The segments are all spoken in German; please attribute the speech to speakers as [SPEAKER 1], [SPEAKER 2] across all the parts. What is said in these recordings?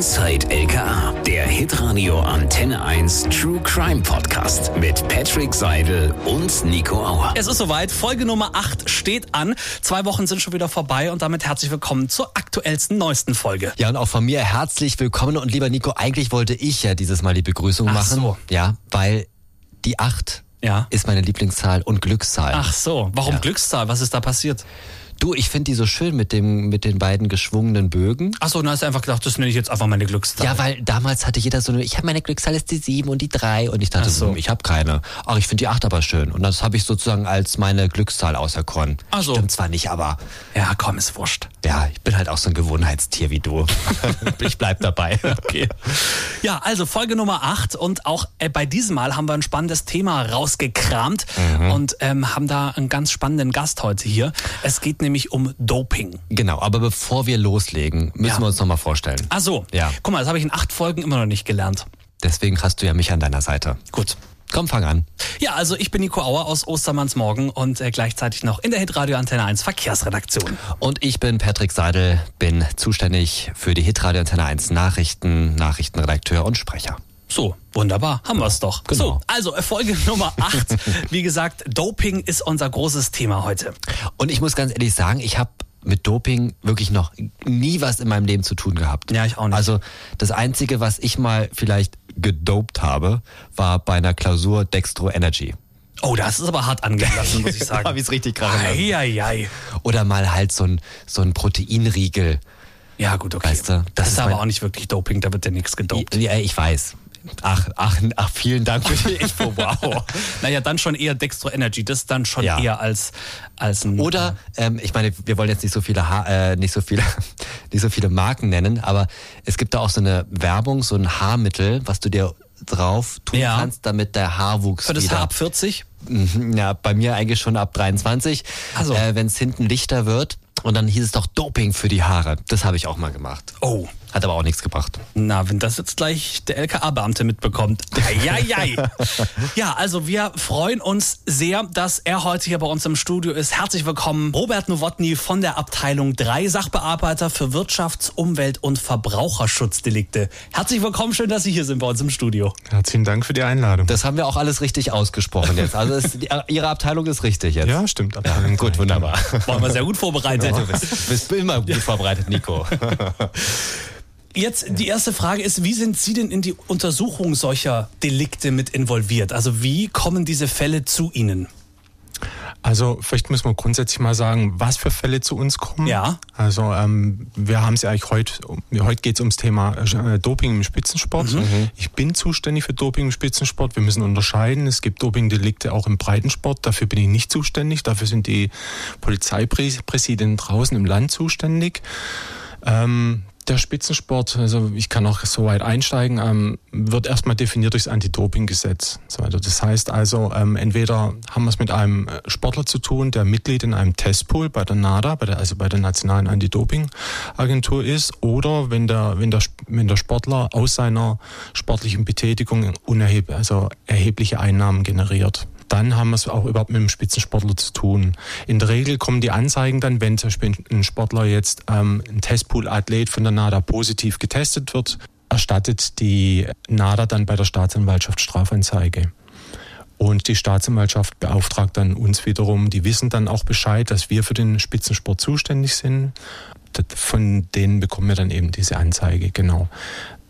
[SPEAKER 1] Inside LKA, der Hitradio Antenne 1 True Crime Podcast mit Patrick Seidel und Nico Auer.
[SPEAKER 2] Es ist soweit, Folge Nummer 8 steht an. Zwei Wochen sind schon wieder vorbei und damit herzlich willkommen zur aktuellsten, neuesten Folge.
[SPEAKER 3] Ja, und auch von mir herzlich willkommen. Und lieber Nico, eigentlich wollte ich ja dieses Mal die Begrüßung
[SPEAKER 2] Ach
[SPEAKER 3] machen.
[SPEAKER 2] so.
[SPEAKER 3] Ja, weil die 8
[SPEAKER 2] Ja.
[SPEAKER 3] ist meine Lieblingszahl und Glückszahl.
[SPEAKER 2] Ach so, warum
[SPEAKER 3] Ja.
[SPEAKER 2] Glückszahl? Was ist da passiert?
[SPEAKER 3] Du, ich finde die so schön mit, dem, mit den beiden geschwungenen Bögen.
[SPEAKER 2] Ach so, dann hast du einfach gedacht, das nenne ich jetzt einfach meine Glückszahl.
[SPEAKER 3] Ja, weil damals hatte jeder so eine, ich habe meine Glückszahl ist die 7 und die 3 und ich dachte
[SPEAKER 2] Ach so.
[SPEAKER 3] so, ich habe keine. Ach, ich finde die 8 aber schön. Und das habe ich sozusagen als meine Glückszahl auserkoren.
[SPEAKER 2] Ach so.
[SPEAKER 3] Stimmt zwar nicht, aber
[SPEAKER 2] Ja, komm, ist wurscht.
[SPEAKER 3] ja, ich bin halt auch so ein Gewohnheitstier wie du. ich bleib dabei. Okay.
[SPEAKER 2] Ja, also Folge Nummer 8 und auch äh, bei diesem Mal haben wir ein spannendes Thema rausgekramt
[SPEAKER 3] Mhm.
[SPEAKER 2] und ähm, haben da einen ganz spannenden Gast heute hier. Es geht nämlich um Doping.
[SPEAKER 3] Genau, aber bevor wir loslegen, müssen
[SPEAKER 2] Ja.
[SPEAKER 3] wir uns nochmal vorstellen.
[SPEAKER 2] Ach so,
[SPEAKER 3] Ja.
[SPEAKER 2] guck mal, das habe ich in acht Folgen immer noch nicht gelernt.
[SPEAKER 3] Deswegen hast du ja mich an deiner Seite.
[SPEAKER 2] Gut.
[SPEAKER 3] Komm, fang an.
[SPEAKER 2] Ja, also ich bin Nico Auer aus Ostermannsmorgen und äh, gleichzeitig noch in der Hitradio Antenne 1 Verkehrsredaktion.
[SPEAKER 3] Und ich bin Patrick Seidel, bin zuständig für die Hitradio Antenne 1 Nachrichten, Nachrichtenredakteur und Sprecher.
[SPEAKER 2] So, wunderbar, haben wir es doch.
[SPEAKER 3] Genau.
[SPEAKER 2] So, also Folge Nummer 8. Wie gesagt, Doping ist unser großes Thema heute.
[SPEAKER 3] Und ich muss ganz ehrlich sagen, ich habe mit Doping wirklich noch nie was in meinem Leben zu tun gehabt.
[SPEAKER 2] Ja, ich auch nicht.
[SPEAKER 3] Also das Einzige, was ich mal vielleicht gedopt habe, war bei einer Klausur Dextro Energy.
[SPEAKER 2] Oh, das ist aber hart angelassen, muss ich sagen.
[SPEAKER 3] hab ich's richtig krachen lassen.
[SPEAKER 2] Eieiei.
[SPEAKER 3] Oder mal halt so ein, so ein Proteinriegel.
[SPEAKER 2] Ja, gut, okay.
[SPEAKER 3] Weißt du,
[SPEAKER 2] das,
[SPEAKER 3] das
[SPEAKER 2] ist
[SPEAKER 3] ist
[SPEAKER 2] aber auch nicht wirklich Doping, da wird ja nichts gedopt.
[SPEAKER 3] Ja, ich weiß. Ach, ach, ach, vielen Dank für die Info. Wow.
[SPEAKER 2] Naja, dann schon eher Dextro Energy, das dann schon
[SPEAKER 3] Ja.
[SPEAKER 2] eher als, als ein.
[SPEAKER 3] Oder ähm, ich meine, wir wollen jetzt nicht so viele ha äh, nicht so viele nicht so viele Marken nennen, aber es gibt da auch so eine Werbung, so ein Haarmittel, was du dir drauf tun
[SPEAKER 2] Ja.
[SPEAKER 3] kannst, damit der Haarwuchs
[SPEAKER 2] für das
[SPEAKER 3] wieder
[SPEAKER 2] Haar ab 40?
[SPEAKER 3] Mhm, ja, bei mir eigentlich schon ab 23,
[SPEAKER 2] Ach so.
[SPEAKER 3] äh, wenn es hinten lichter wird. Und dann hieß es doch Doping für die Haare. Das habe ich auch mal gemacht.
[SPEAKER 2] Oh.
[SPEAKER 3] Hat aber auch nichts gebracht.
[SPEAKER 2] Na, wenn das jetzt gleich der LKA-Beamte mitbekommt. Eieiei. ja, also wir freuen uns sehr, dass er heute hier bei uns im Studio ist. Herzlich willkommen, Robert Nowotny von der Abteilung 3, Sachbearbeiter für Wirtschafts-, Umwelt- und Verbraucherschutzdelikte. Herzlich willkommen, schön, dass Sie hier sind bei uns im Studio.
[SPEAKER 4] Herzlichen Dank für die Einladung.
[SPEAKER 3] Das haben wir auch alles richtig ausgesprochen jetzt. Also es, die, Ihre Abteilung ist richtig jetzt.
[SPEAKER 4] ja, stimmt. Abteilung
[SPEAKER 3] Gut, wunderbar.
[SPEAKER 2] Waren wir sehr gut vorbereitet.
[SPEAKER 3] Du bist, bist immer gut vorbereitet, Nico.
[SPEAKER 2] Jetzt die erste Frage ist, wie sind Sie denn in die Untersuchung solcher Delikte mit involviert? Also wie kommen diese Fälle zu Ihnen?
[SPEAKER 4] Also vielleicht müssen wir grundsätzlich mal sagen, was für Fälle zu uns kommen.
[SPEAKER 2] Ja.
[SPEAKER 4] Also ähm, wir haben es ja eigentlich heute, heute geht es ums Thema äh, Doping im Spitzensport. Ich bin zuständig für Doping im Spitzensport. Wir müssen unterscheiden. Es gibt Dopingdelikte auch im Breitensport. Dafür bin ich nicht zuständig. Dafür sind die Polizeipräsidenten draußen im Land zuständig. Ähm, der Spitzensport, also ich kann auch so weit einsteigen, ähm, wird erstmal definiert durchs Anti-Doping-Gesetz. So, also das heißt also, ähm, entweder haben wir es mit einem äh, Sportler zu tun, der Mitglied in einem Testpool bei der NADA, bei der, also bei der Nationalen Anti-Doping-Agentur ist, oder wenn der, wenn, der, wenn der Sportler aus seiner sportlichen Betätigung unerheb, also erhebliche Einnahmen generiert dann haben wir es auch überhaupt mit dem Spitzensportler zu tun. In der Regel kommen die Anzeigen dann, wenn zum Beispiel ein Sportler jetzt ähm, ein Testpool-Athlet von der NADA positiv getestet wird, erstattet die NADA dann bei der Staatsanwaltschaft Strafanzeige. Und die Staatsanwaltschaft beauftragt dann uns wiederum, die wissen dann auch Bescheid, dass wir für den Spitzensport zuständig sind. Von denen bekommen wir dann eben diese Anzeige, genau.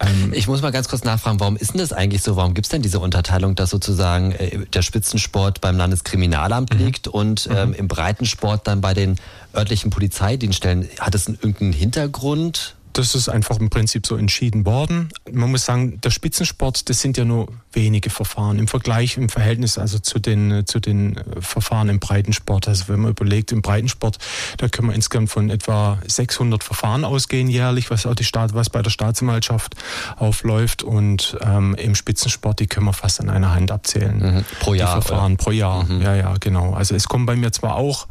[SPEAKER 4] Ähm,
[SPEAKER 3] Ich muss mal ganz kurz nachfragen, warum ist denn das eigentlich so? Warum gibt es denn diese Unterteilung, dass sozusagen äh, der Spitzensport beim Landeskriminalamt liegt und ähm, im Breitensport dann bei den örtlichen Polizeidienststellen? Hat es einen- irgendeinen Hintergrund?
[SPEAKER 4] Das ist einfach im Prinzip so entschieden worden. Man muss sagen, der Spitzensport, das sind ja nur wenige Verfahren im Vergleich, im Verhältnis also zu den, zu den äh, Verfahren im Breitensport. Also wenn man überlegt, im Breitensport, da können wir insgesamt von etwa 600 Verfahren ausgehen jährlich, was auch die Staat, was bei der Staatsanwaltschaft aufläuft. Und ähm, im Spitzensport, die können wir fast an einer Hand abzählen.
[SPEAKER 3] Mhm. Pro Jahr,
[SPEAKER 4] Die Verfahren pro Jahr.
[SPEAKER 3] Mhm.
[SPEAKER 4] Ja, ja, genau. Also es kommen bei mir zwar auch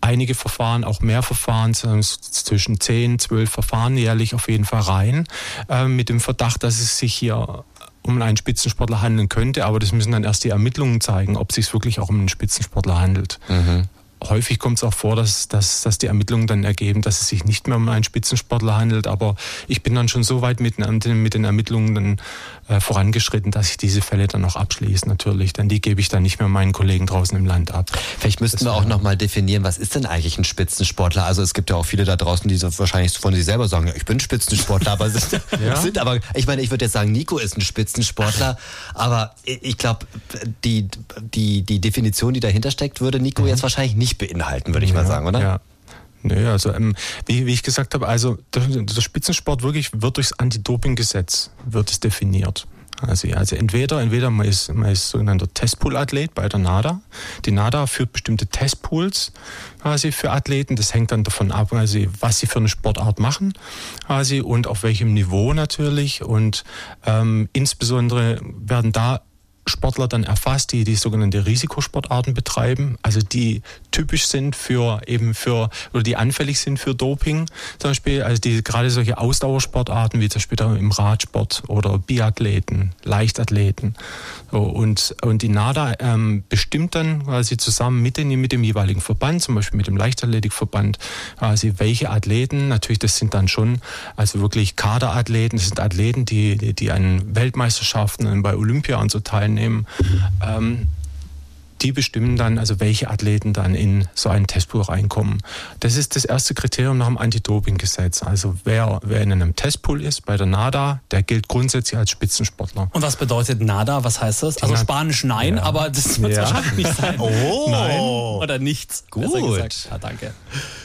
[SPEAKER 4] einige Verfahren, auch mehr Verfahren, zwischen 10, 12 Verfahren jährlich auf jeden Fall rein, äh, mit dem Verdacht, dass es sich hier um einen Spitzensportler handeln könnte, aber das müssen dann erst die Ermittlungen zeigen, ob es sich wirklich auch um einen Spitzensportler handelt. Häufig kommt es auch vor, dass, dass, dass die Ermittlungen dann ergeben, dass es sich nicht mehr um einen Spitzensportler handelt. Aber ich bin dann schon so weit mit, mit den Ermittlungen dann, äh, vorangeschritten, dass ich diese Fälle dann auch abschließe natürlich. Denn die gebe ich dann nicht mehr meinen Kollegen draußen im Land ab.
[SPEAKER 3] Vielleicht müssten wir auch nochmal definieren, was ist denn eigentlich ein Spitzensportler? Also es gibt ja auch viele da draußen, die so wahrscheinlich von sich selber sagen, ich bin Spitzensportler, aber sind, ja? sind aber, ich meine, ich würde jetzt sagen, Nico ist ein Spitzensportler, aber ich glaube, die, die, die Definition, die dahinter steckt, würde Nico mhm. jetzt wahrscheinlich nicht beinhalten, würde ich ja, mal sagen, oder?
[SPEAKER 4] Ja. Nö, also ähm, wie, wie ich gesagt habe, also der, der Spitzensport wirklich wird durchs Anti-Doping-Gesetz wird es definiert. Also, also entweder, entweder man ist, man ist sogenannter Testpool-Athlet bei der NADA. Die NADA führt bestimmte Testpools quasi für Athleten. Das hängt dann davon ab, also, was sie für eine Sportart machen quasi und auf welchem Niveau natürlich. Und ähm, insbesondere werden da Sportler dann erfasst, die die sogenannte Risikosportarten betreiben, also die typisch sind für eben für oder die anfällig sind für Doping, zum Beispiel, also die gerade solche Ausdauersportarten wie zum Beispiel im Radsport oder Biathleten, Leichtathleten. So, und, und die NADA ähm, bestimmt dann quasi zusammen mit, den, mit dem jeweiligen Verband, zum Beispiel mit dem Leichtathletikverband, quasi welche Athleten, natürlich das sind dann schon also wirklich Kaderathleten, das sind Athleten, die, die, die an Weltmeisterschaften bei Olympia und so teilnehmen. Ähm, die bestimmen dann, also welche Athleten dann in so einen Testpool reinkommen. Das ist das erste Kriterium nach dem Anti-Doping-Gesetz. Also wer, wer in einem Testpool ist bei der NADA, der gilt grundsätzlich als Spitzensportler.
[SPEAKER 2] Und was bedeutet NADA? Was heißt das? Also Spanisch nein, ja. aber das wird ja. wahrscheinlich nicht sein.
[SPEAKER 3] Oh.
[SPEAKER 2] Nein. Oder nichts.
[SPEAKER 3] Gut.
[SPEAKER 2] Ja, danke.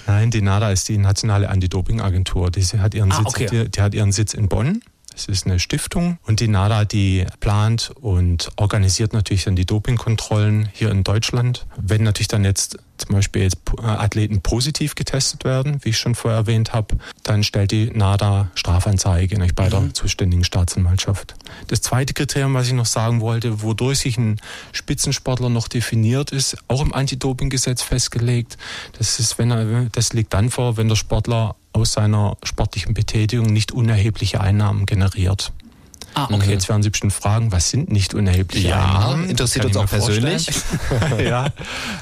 [SPEAKER 4] Nein, die NADA ist die nationale Anti-Doping-Agentur. Die hat ihren ah, Sitz, okay. die, die hat ihren Sitz in Bonn. Es ist eine Stiftung und die NADA, die plant und organisiert natürlich dann die Dopingkontrollen hier in Deutschland. Wenn natürlich dann jetzt zum Beispiel jetzt äh, Athleten positiv getestet werden, wie ich schon vorher erwähnt habe, dann stellt die NADA Strafanzeige bei der mhm. zuständigen Staatsanwaltschaft. Das zweite Kriterium, was ich noch sagen wollte, wodurch sich ein Spitzensportler noch definiert ist, auch im Anti-Doping-Gesetz festgelegt. Das ist, wenn er, das liegt dann vor, wenn der Sportler aus seiner sportlichen Betätigung nicht unerhebliche Einnahmen generiert. Ah, okay. Jetzt werden Sie bestimmt fragen, was sind nicht unerhebliche ja, Einnahmen?
[SPEAKER 3] interessiert uns auch persönlich.
[SPEAKER 4] ja,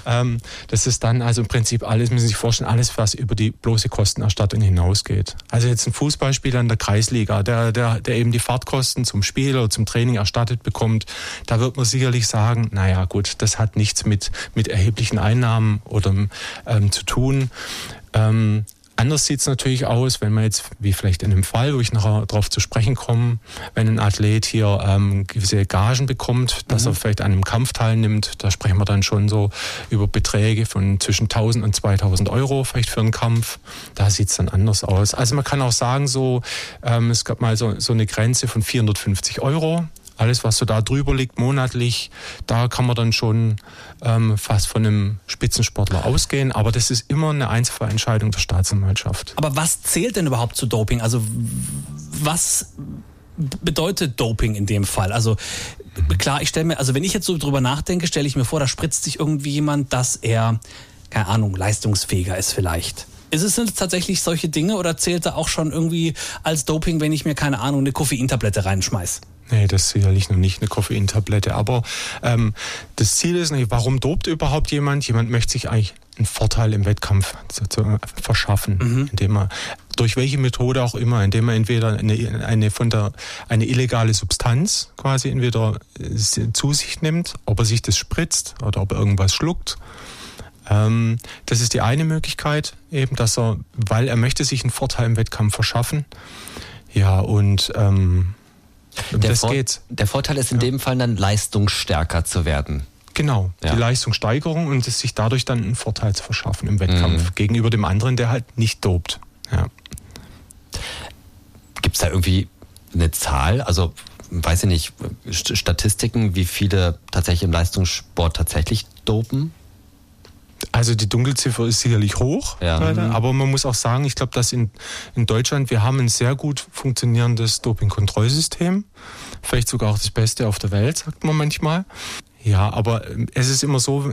[SPEAKER 4] ähm, das ist dann also im Prinzip alles, müssen Sie sich vorstellen, alles, was über die bloße Kostenerstattung hinausgeht. Also jetzt ein Fußballspieler in der Kreisliga, der, der, der eben die Fahrtkosten zum Spiel oder zum Training erstattet bekommt, da wird man sicherlich sagen, naja gut, das hat nichts mit, mit erheblichen Einnahmen oder ähm, zu tun. Ähm, Anders sieht es natürlich aus, wenn man jetzt, wie vielleicht in dem Fall, wo ich nachher darauf zu sprechen komme, wenn ein Athlet hier ähm, gewisse Gagen bekommt, dass mhm. er vielleicht an einem Kampf teilnimmt, da sprechen wir dann schon so über Beträge von zwischen 1000 und 2000 Euro vielleicht für einen Kampf. Da sieht es dann anders aus. Also man kann auch sagen, so ähm, es gab mal so, so eine Grenze von 450 Euro alles, was so da drüber liegt, monatlich, da kann man dann schon ähm, fast von einem Spitzensportler ausgehen. Aber das ist immer eine Einzelfallentscheidung der Staatsanwaltschaft.
[SPEAKER 2] Aber was zählt denn überhaupt zu Doping? Also was bedeutet Doping in dem Fall? Also klar, ich stelle mir, also wenn ich jetzt so drüber nachdenke, stelle ich mir vor, da spritzt sich irgendwie jemand, dass er, keine Ahnung, leistungsfähiger ist vielleicht. Ist es denn tatsächlich solche Dinge oder zählt da auch schon irgendwie als Doping, wenn ich mir, keine Ahnung, eine Koffeintablette reinschmeiß?
[SPEAKER 4] Nee, das ist sicherlich noch nicht eine Koffeintablette. Aber ähm, das Ziel ist nicht, warum dopt überhaupt jemand? Jemand möchte sich eigentlich einen Vorteil im Wettkampf zu, zu verschaffen, mhm. indem er durch welche Methode auch immer, indem er entweder eine, eine von der eine illegale Substanz quasi entweder äh, zu sich nimmt, ob er sich das spritzt oder ob er irgendwas schluckt. Ähm, das ist die eine Möglichkeit, eben, dass er, weil er möchte sich einen Vorteil im Wettkampf verschaffen. Ja, und ähm,
[SPEAKER 3] der, das Vor geht. der Vorteil ist in ja. dem Fall dann leistungsstärker zu werden.
[SPEAKER 4] Genau, ja. die Leistungssteigerung und es sich dadurch dann einen Vorteil zu verschaffen im Wettkampf mhm. gegenüber dem anderen, der halt nicht dopt. Ja.
[SPEAKER 3] Gibt es da irgendwie eine Zahl? Also weiß ich nicht, Statistiken, wie viele tatsächlich im Leistungssport tatsächlich dopen?
[SPEAKER 4] Also die Dunkelziffer ist sicherlich hoch, ja. leider, mhm. aber man muss auch sagen, ich glaube, dass in, in Deutschland, wir haben ein sehr gut funktionierendes Dopingkontrollsystem, vielleicht sogar auch das Beste auf der Welt, sagt man manchmal. Ja, aber ähm, es ist immer so,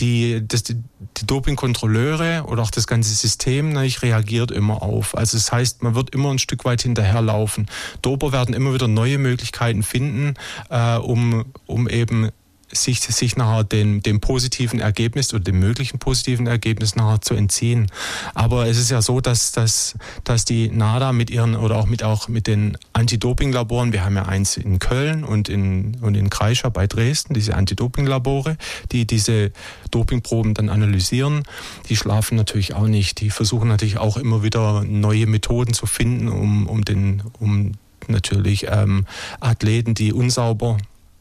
[SPEAKER 4] die, das, die, die Dopingkontrolleure oder auch das ganze System natürlich reagiert immer auf. Also das heißt, man wird immer ein Stück weit hinterherlaufen. Doper werden immer wieder neue Möglichkeiten finden, äh, um, um eben sich, sich nachher dem, dem positiven Ergebnis oder dem möglichen positiven Ergebnis nachher zu entziehen. Aber es ist ja so, dass, dass, dass die NADA mit ihren oder auch mit auch mit den Anti-Doping-Laboren, wir haben ja eins in Köln und in, und in Kreischer bei Dresden, diese Anti-Doping-Labore, die diese Dopingproben dann analysieren, die schlafen natürlich auch nicht. Die versuchen natürlich auch immer wieder neue Methoden zu finden, um, um den, um natürlich ähm, Athleten, die unsauber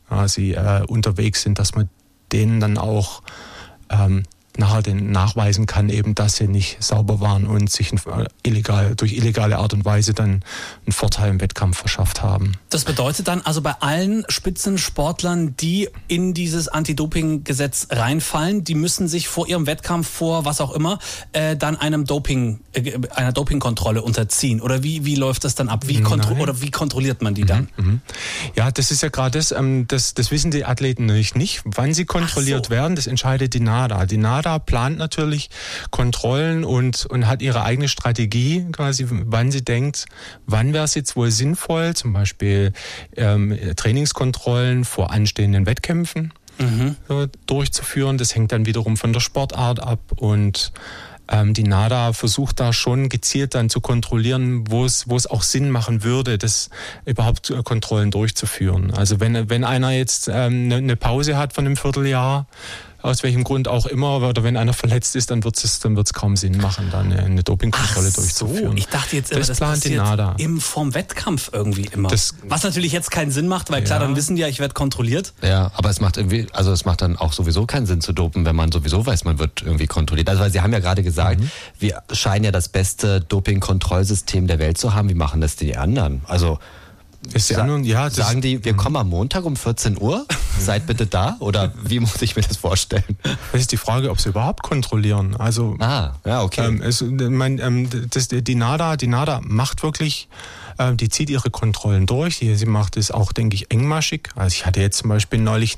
[SPEAKER 4] quasi äh, unterwegs sind, dass man denen dann auch ähm, nachher den nachweisen kann, eben, dass sie nicht sauber waren und sich illegal, durch illegale Art und Weise dann einen Vorteil im Wettkampf verschafft haben.
[SPEAKER 2] Das bedeutet dann also bei allen Spitzensportlern, die in dieses Anti-Doping-Gesetz reinfallen, die müssen sich vor ihrem Wettkampf, vor was auch immer, äh, dann einem Doping, äh, einer Dopingkontrolle unterziehen. Oder wie, wie läuft das dann ab? Wie kontro oder wie kontrolliert man die mhm, dann? Mhm.
[SPEAKER 4] Ja, das ist ja gerade das, ähm, das, das wissen die Athleten natürlich nicht. Wann sie kontrolliert so. werden, das entscheidet die NADA. Die NADA WADA plant natürlich Kontrollen und, und hat ihre eigene Strategie, quasi, wann sie denkt, wann wäre es jetzt wohl sinnvoll, zum Beispiel ähm, Trainingskontrollen vor anstehenden Wettkämpfen mhm. so, durchzuführen. Das hängt dann wiederum von der Sportart ab und ähm, die NADA versucht da schon gezielt dann zu kontrollieren, wo es, wo es auch Sinn machen würde, das überhaupt äh, Kontrollen durchzuführen. Also wenn, wenn einer jetzt ähm, eine ne Pause hat von einem Vierteljahr, aus welchem Grund auch immer, oder wenn einer verletzt ist, dann wird es dann wird's kaum Sinn machen, dann eine, eine Dopingkontrolle Ach durchzuführen.
[SPEAKER 2] So, ich dachte jetzt immer, das, das plant passiert Nada. im vom Wettkampf irgendwie immer. Das, Was natürlich jetzt keinen Sinn macht, weil klar, dann wissen die ja, ich werde kontrolliert.
[SPEAKER 3] Ja, aber es macht irgendwie, also es macht dann auch sowieso keinen Sinn zu dopen, wenn man sowieso weiß, man wird irgendwie kontrolliert. Also weil Sie haben ja gerade gesagt, mhm. wir scheinen ja das beste Dopingkontrollsystem der Welt zu haben. Wie machen das die anderen? Also
[SPEAKER 4] ist die anderen, ja,
[SPEAKER 3] sagen die, wir kommen am Montag um 14 Uhr, seid bitte da? Oder wie muss ich mir das vorstellen?
[SPEAKER 4] Das ist die Frage, ob sie überhaupt kontrollieren. Also,
[SPEAKER 3] ah, ja, okay.
[SPEAKER 4] Ähm, es, mein, ähm, das, die NADA, die NADA macht wirklich, äh, die zieht ihre Kontrollen durch. Die, sie macht es auch, denke ich, engmaschig. Also ich hatte jetzt zum Beispiel neulich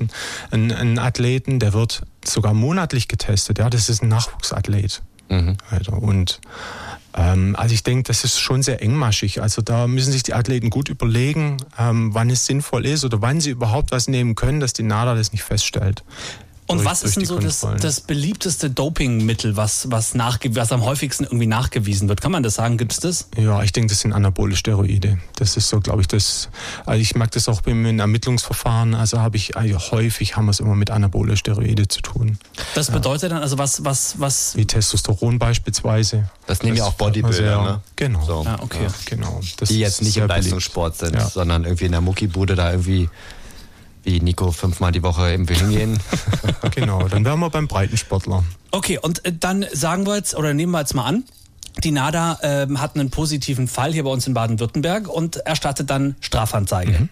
[SPEAKER 4] einen, einen Athleten, der wird sogar monatlich getestet. Ja, das ist ein Nachwuchsathlet. Mhm. Also, und ähm, also ich denke, das ist schon sehr engmaschig. Also da müssen sich die Athleten gut überlegen, ähm, wann es sinnvoll ist oder wann sie überhaupt was nehmen können, dass die NADA das nicht feststellt.
[SPEAKER 2] Und durch, was ist denn so das, das, beliebteste Dopingmittel, was, was, nachge was am häufigsten irgendwie nachgewiesen wird? Kann man das sagen? Gibt es das?
[SPEAKER 4] Ja, ich denke, das sind anabole Steroide. Das ist so, glaube ich, das. Also ich mag das auch im Ermittlungsverfahren. Also habe ich also häufig haben wir es immer mit anabole Steroide zu tun.
[SPEAKER 2] Das bedeutet ja. dann also was, was, was?
[SPEAKER 4] Wie Testosteron beispielsweise.
[SPEAKER 3] Das nehmen ja auch Bodybuilder, ne?
[SPEAKER 4] Genau.
[SPEAKER 2] So. Ah, okay. Ja,
[SPEAKER 3] genau. Das Die jetzt nicht im Leistungssport sind, ja. sondern irgendwie in der Muckibude da irgendwie wie Nico fünfmal die Woche irgendwo hingehen.
[SPEAKER 4] genau, dann wären wir beim Breitensportler.
[SPEAKER 2] Okay, und äh, dann sagen wir jetzt, oder nehmen wir jetzt mal an, die NADA äh, hat einen positiven Fall hier bei uns in Baden-Württemberg und erstattet dann Strafanzeige. Mhm.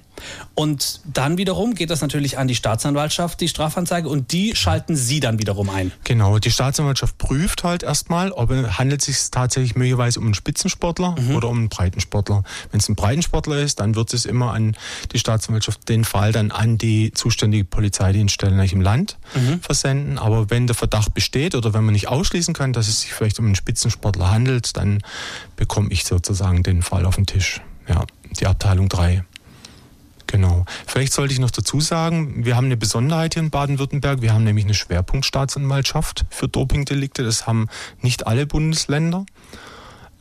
[SPEAKER 2] Und dann wiederum geht das natürlich an die Staatsanwaltschaft, die Strafanzeige, und die schalten Sie dann wiederum ein.
[SPEAKER 4] Genau, die Staatsanwaltschaft prüft halt erstmal, ob es handelt sich tatsächlich möglicherweise um einen Spitzensportler mhm. oder um einen Breitensportler. Wenn es ein Breitensportler ist, dann wird es immer an die Staatsanwaltschaft den Fall dann an die zuständige Polizeidienststelle im Land mhm. versenden. Aber wenn der Verdacht besteht oder wenn man nicht ausschließen kann, dass es sich vielleicht um einen Spitzensportler handelt, dann bekomme ich sozusagen den Fall auf den Tisch. Ja, die Abteilung 3. Genau. Vielleicht sollte ich noch dazu sagen, wir haben eine Besonderheit hier in Baden-Württemberg. Wir haben nämlich eine Schwerpunktstaatsanwaltschaft für Dopingdelikte. Das haben nicht alle Bundesländer.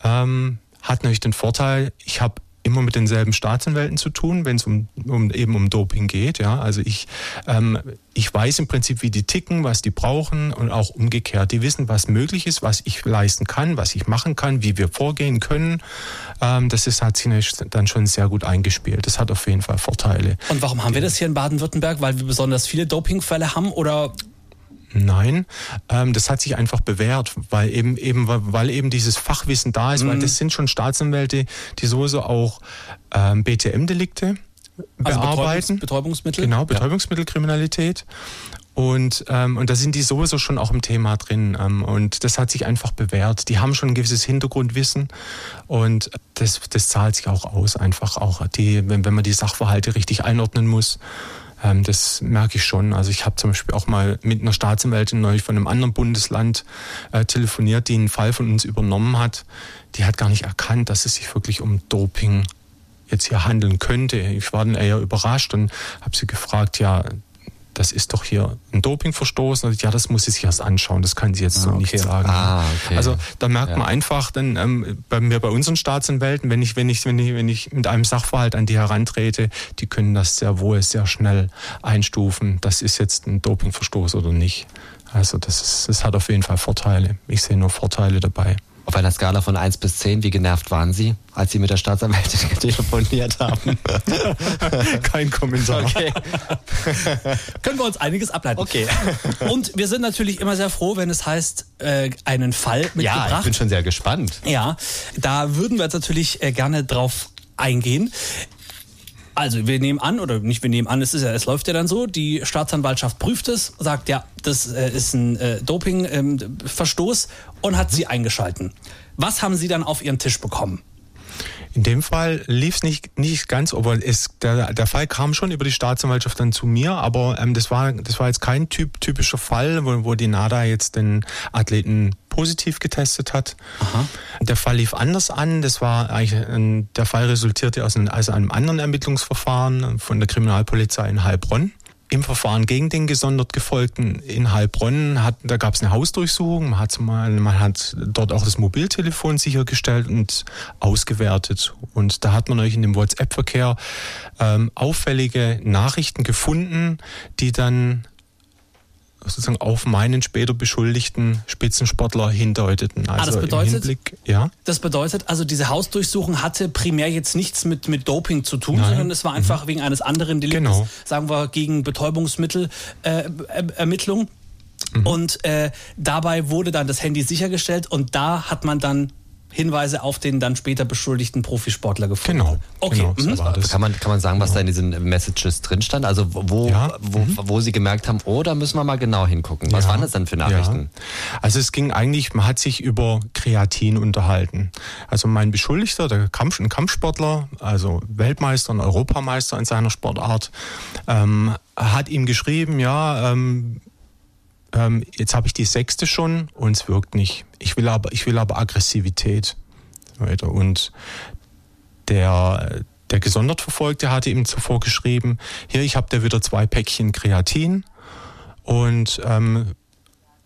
[SPEAKER 4] Ähm, hat natürlich den Vorteil, ich habe immer mit denselben Staatsanwälten zu tun, wenn es um, um, eben um Doping geht. Ja, also ich ähm, ich weiß im Prinzip, wie die ticken, was die brauchen und auch umgekehrt. Die wissen, was möglich ist, was ich leisten kann, was ich machen kann, wie wir vorgehen können. Ähm, das ist hat sich dann schon sehr gut eingespielt. Das hat auf jeden Fall Vorteile.
[SPEAKER 2] Und warum haben wir das hier in Baden-Württemberg? Weil wir besonders viele Dopingfälle haben oder
[SPEAKER 4] Nein, ähm, das hat sich einfach bewährt, weil eben eben weil eben dieses Fachwissen da ist, mhm. weil das sind schon Staatsanwälte, die sowieso auch ähm, BTM-Delikte also bearbeiten.
[SPEAKER 2] Betäubungsmittel?
[SPEAKER 4] Genau, Betäubungsmittelkriminalität. Und, ähm, und da sind die sowieso schon auch im Thema drin. Ähm, und das hat sich einfach bewährt. Die haben schon ein gewisses Hintergrundwissen und das, das zahlt sich auch aus, einfach auch, die, wenn, wenn man die Sachverhalte richtig einordnen muss. Ähm, das merke ich schon. Also ich habe zum Beispiel auch mal mit einer Staatsanwältin neulich von einem anderen Bundesland äh, telefoniert, die einen Fall von uns übernommen hat. Die hat gar nicht erkannt, dass es sich wirklich um Doping jetzt hier handeln könnte. Ich war dann eher überrascht und habe sie gefragt, ja, das ist doch hier ein Dopingverstoß. Und ja, das muss sie sich erst anschauen, das kann sie jetzt so
[SPEAKER 3] Ah, okay.
[SPEAKER 4] nicht sagen.
[SPEAKER 3] Ah, okay.
[SPEAKER 4] Also da merkt
[SPEAKER 3] Ja.
[SPEAKER 4] man einfach, dann ähm, bei mir bei unseren Staatsanwälten, wenn ich, wenn ich, wenn ich, wenn ich mit einem Sachverhalt an die herantrete, die können das sehr wohl sehr schnell einstufen. Das ist jetzt ein Dopingverstoß oder nicht. Also das, ist, das hat auf jeden Fall Vorteile. Ich sehe nur Vorteile dabei.
[SPEAKER 3] Auf einer Skala von 1 bis 10, wie genervt waren Sie, als Sie mit der Staatsanwältin telefoniert haben?
[SPEAKER 4] Kein Kommentar.
[SPEAKER 3] Okay.
[SPEAKER 2] Können wir uns einiges ableiten.
[SPEAKER 3] Okay.
[SPEAKER 2] Und wir sind natürlich immer sehr froh, wenn es heißt, äh, einen Fall mitgebracht.
[SPEAKER 3] Ja, ich bin schon sehr gespannt.
[SPEAKER 2] Ja, da würden wir jetzt natürlich äh, gerne drauf eingehen. Also wir nehmen an, oder nicht wir nehmen an, es, ist ja, es läuft ja dann so, die Staatsanwaltschaft prüft es, sagt ja, das äh, ist ein äh, Doping-Verstoß und hat sie eingeschalten. Was haben Sie dann auf Ihren Tisch bekommen?
[SPEAKER 4] In dem Fall lief es nicht, nicht ganz, aber es, der, der Fall kam schon über die Staatsanwaltschaft dann zu mir, aber ähm, das, war, das war jetzt kein typ, typischer Fall, wo, wo die NADA jetzt den Athleten positiv getestet hat. Der Fall lief anders an. Das war eigentlich ein, der Fall resultierte aus einem, aus einem anderen Ermittlungsverfahren von der Kriminalpolizei in Heilbronn. Im Verfahren gegen den gesondert Gefolgten in Heilbronn hat, da gab es eine Hausdurchsuchung. Man hat, mal, man hat dort auch das Mobiltelefon sichergestellt und ausgewertet. Und da hat man euch in dem WhatsApp-Verkehr ähm, auffällige Nachrichten gefunden, die dann sozusagen auf meinen später beschuldigten Spitzensportler hindeuteten. Also
[SPEAKER 2] das bedeutet-
[SPEAKER 4] im Hinblick, ja.
[SPEAKER 2] Das bedeutet also, diese Hausdurchsuchung hatte primär jetzt nichts mit, mit Doping zu tun,
[SPEAKER 4] Nein.
[SPEAKER 2] sondern es war einfach wegen eines anderen Deliktes,
[SPEAKER 4] Genau.
[SPEAKER 2] sagen wir gegen Betäubungsmittel äh, äh, Ermittlung. Und äh, dabei wurde dann das Handy sichergestellt und da hat man dann Hinweise auf den dann später beschuldigten Profisportler gefunden.
[SPEAKER 4] Genau.
[SPEAKER 2] Okay.
[SPEAKER 4] genau,
[SPEAKER 2] mhm.
[SPEAKER 4] so das.
[SPEAKER 3] Kann man, kann man sagen, was da in diesen Messages drin stand? Also wo,
[SPEAKER 4] Ja,
[SPEAKER 3] wo, wo Sie gemerkt haben, oh, da müssen wir mal genau hingucken. Was
[SPEAKER 4] Ja,
[SPEAKER 3] waren das denn für Nachrichten?
[SPEAKER 4] Ja. Also es ging eigentlich, man hat sich über Kreatin unterhalten. Also mein Beschuldigter, der Kampf, ein Kampfsportler, also Weltmeister und Europameister in seiner Sportart, ähm, hat ihm geschrieben, ja, ähm, ähm, jetzt habe ich die sechste schon und es wirkt nicht. Ich will aber, ich will aber Aggressivität. Und der, der gesondert Verfolgte hatte ihm zuvor geschrieben, hier, ich habe da wieder zwei Päckchen Kreatin und ähm,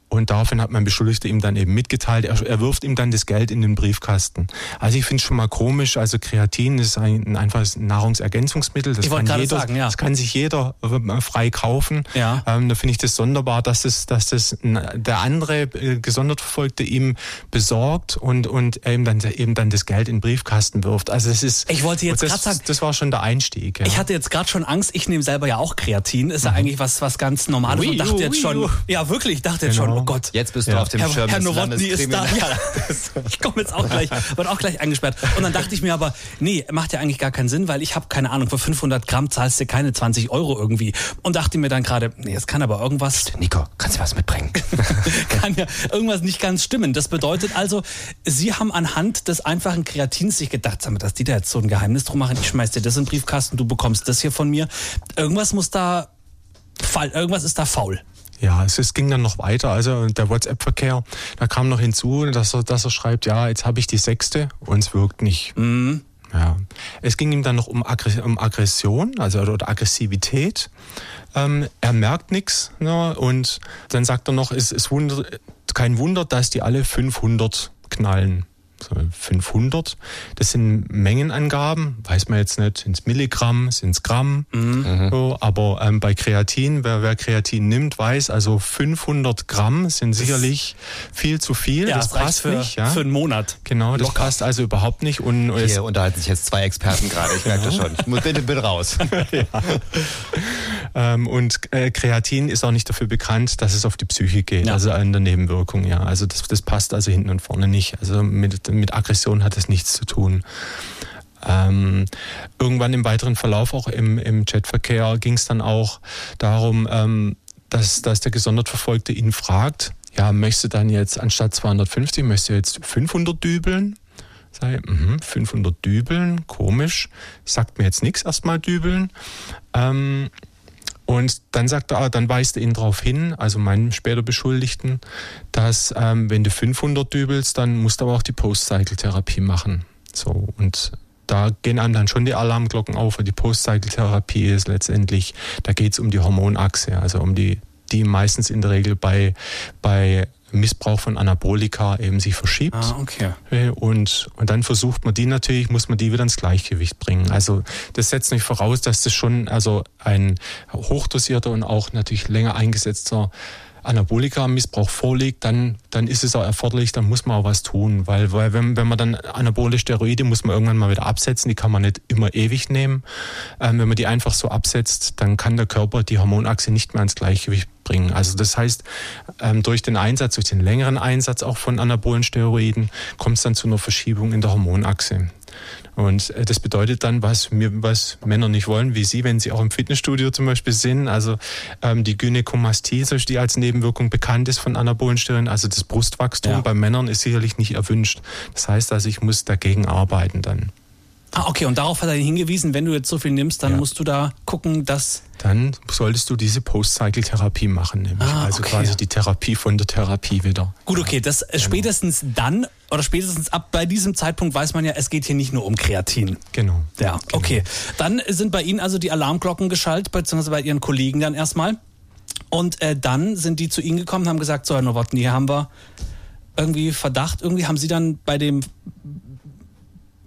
[SPEAKER 4] und daraufhin hat mein Beschuldigter ihm dann eben mitgeteilt, er, er wirft ihm dann das Geld in den Briefkasten. Also ich finde es schon mal komisch, also Kreatin ist ein, ein einfaches Nahrungsergänzungsmittel, das kann
[SPEAKER 2] gerade
[SPEAKER 4] jeder,
[SPEAKER 2] sagen, ja.
[SPEAKER 4] das kann sich jeder äh, frei kaufen.
[SPEAKER 2] Ja.
[SPEAKER 4] Ähm, da finde ich das sonderbar, dass das, dass das der andere äh, gesondert Verfolgte ihm besorgt und, und er ihm dann, eben dann das Geld in den Briefkasten wirft. Also es ist,
[SPEAKER 2] Ich wollte jetzt
[SPEAKER 4] das,
[SPEAKER 2] grad sagen-
[SPEAKER 4] das war schon der Einstieg. Ja.
[SPEAKER 2] Ich hatte jetzt gerade schon Angst, ich nehme selber ja auch Kreatin, ist ja eigentlich was, was ganz Normales
[SPEAKER 3] Ui,
[SPEAKER 2] und dachte
[SPEAKER 3] ui,
[SPEAKER 2] jetzt schon,
[SPEAKER 3] ui.
[SPEAKER 2] ja wirklich, ich dachte jetzt
[SPEAKER 4] Genau.
[SPEAKER 2] schon, oh Gott.
[SPEAKER 3] Jetzt bist du
[SPEAKER 4] Ja.
[SPEAKER 3] auf dem
[SPEAKER 2] Herr,
[SPEAKER 3] Schirm
[SPEAKER 2] Herr Nowotny ist da. Ja, ich komme jetzt auch gleich, wird auch gleich eingesperrt. Und dann dachte ich mir aber, nee, macht ja eigentlich gar keinen Sinn, weil ich habe keine Ahnung, für 500 Gramm zahlst du keine 20 Euro irgendwie. Und dachte mir dann gerade, nee, es kann aber irgendwas,
[SPEAKER 3] Nico, kannst du was mitbringen?
[SPEAKER 2] kann ja irgendwas nicht ganz stimmen. Das bedeutet also, Sie haben anhand des einfachen Kreatins sich gedacht, sag mal, dass die da jetzt so ein Geheimnis drum machen, ich schmeiß dir das in den Briefkasten, du bekommst das hier von mir. Irgendwas muss da, fall, irgendwas ist da faul.
[SPEAKER 4] Ja, es, es ging dann noch weiter. Also der WhatsApp-Verkehr, da kam noch hinzu, dass er, dass er schreibt, ja, jetzt habe ich die sechste und es wirkt nicht. Ja. Es ging ihm dann noch um, Aggre Aggression, also oder Aggressivität. Ähm, er merkt nichts ne, und dann sagt er noch, es ist kein Wunder, dass die alle 500 knallen. So 500, das sind Mengenangaben, weiß man jetzt nicht, sind es Milligramm, sind es Gramm, so, aber ähm, bei Kreatin, wer, wer Kreatin nimmt, weiß, also 500 Gramm sind sicherlich viel zu viel,
[SPEAKER 2] Ja,
[SPEAKER 4] das
[SPEAKER 2] das
[SPEAKER 4] passt
[SPEAKER 2] für,
[SPEAKER 4] nicht. Ja?
[SPEAKER 2] für einen Monat.
[SPEAKER 4] Genau, das passt also überhaupt nicht. Und
[SPEAKER 3] Hier unterhalten sich jetzt zwei Experten gerade, ich merke das schon. Ich muss bitte, bitte raus.
[SPEAKER 4] ähm, und äh, Kreatin ist auch nicht dafür bekannt, dass es auf die Psyche geht,
[SPEAKER 2] Ja.
[SPEAKER 4] also an der Nebenwirkung. Ja, also das, das passt also hinten und vorne nicht. Also mit, mit Aggression hat das nichts zu tun. Ähm, irgendwann im weiteren Verlauf, auch im, im Chatverkehr, ging es dann auch darum, ähm, dass, dass der gesondert Verfolgte ihn fragt, ja, möchtest du dann jetzt anstatt 250, möchtest du jetzt 500 dübeln? Ich, mhm, 500 dübeln, komisch, sagt mir jetzt nichts erstmal dübeln. Ähm, und dann sagt er, ah, dann weist er ihn darauf hin, also meinen später Beschuldigten, dass ähm, wenn du 500 dübelst, dann musst du aber auch die Post-Cycle-Therapie machen. So und da gehen einem dann schon die Alarmglocken auf. Die Post-Cycle-Therapie ist letztendlich, da geht es um die Hormonachse, also um die, die meistens in der Regel bei, bei Missbrauch von Anabolika eben sich verschiebt.
[SPEAKER 2] Ah, okay.
[SPEAKER 4] Äh, und, und dann versucht man die natürlich, muss man die wieder ins Gleichgewicht bringen. Also das setzt nicht voraus, dass das schon also ein hochdosierter und auch natürlich länger eingesetzter Anabolika-Missbrauch vorliegt, dann, dann ist es auch erforderlich, dann muss man auch was tun. Weil, weil wenn, wenn man dann anabole Steroide muss man irgendwann mal wieder absetzen, die kann man nicht immer ewig nehmen. Ähm, wenn man die einfach so absetzt, dann kann der Körper die Hormonachse nicht mehr ins Gleichgewicht bringen. Also das heißt, ähm, durch den Einsatz, durch den längeren Einsatz auch von anabolen Steroiden, kommt es dann zu einer Verschiebung in der Hormonachse. Und äh, das bedeutet dann, was, wir, was Männer nicht wollen, wie Sie, wenn Sie auch im Fitnessstudio zum Beispiel sind, also ähm, die Gynäkomastie, die als Nebenwirkung bekannt ist von anabolen Steroiden, also das Brustwachstum ja. bei Männern ist sicherlich nicht erwünscht. Das heißt also, ich muss dagegen arbeiten dann.
[SPEAKER 2] Ah, okay, und darauf hat er hingewiesen, wenn du jetzt so viel nimmst, dann ja. musst du da gucken, dass.
[SPEAKER 4] Dann solltest du diese Post-Cycle-Therapie machen, nämlich ah, also okay. quasi die Therapie von der Therapie wieder.
[SPEAKER 2] Gut, okay, das genau. spätestens dann oder spätestens ab bei diesem Zeitpunkt weiß man ja, es geht hier nicht nur um Kreatin.
[SPEAKER 4] Genau.
[SPEAKER 2] Ja, genau. okay. Dann sind bei Ihnen also die Alarmglocken geschaltet, beziehungsweise bei Ihren Kollegen dann erstmal. Und äh, dann sind die zu Ihnen gekommen und haben gesagt, so Herr Nowotny, hier haben wir irgendwie Verdacht. Irgendwie haben Sie dann bei dem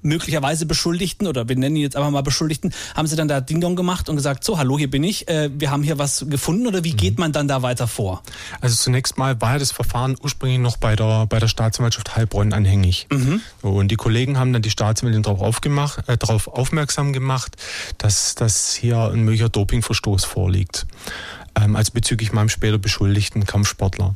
[SPEAKER 2] möglicherweise Beschuldigten oder wir nennen ihn jetzt einfach mal Beschuldigten, haben sie dann da Ding Dong gemacht und gesagt, so, hallo, hier bin ich, äh, wir haben hier was gefunden oder wie mhm. geht man dann da weiter vor?
[SPEAKER 4] Also zunächst mal war ja das Verfahren ursprünglich noch bei der, bei der Staatsanwaltschaft Heilbronn anhängig. Mhm. Und die Kollegen haben dann die Staatsanwältin darauf, aufgemacht, äh, darauf aufmerksam gemacht, dass, dass hier ein möglicher Dopingverstoß vorliegt. Ähm, als bezüglich meinem später beschuldigten Kampfsportler.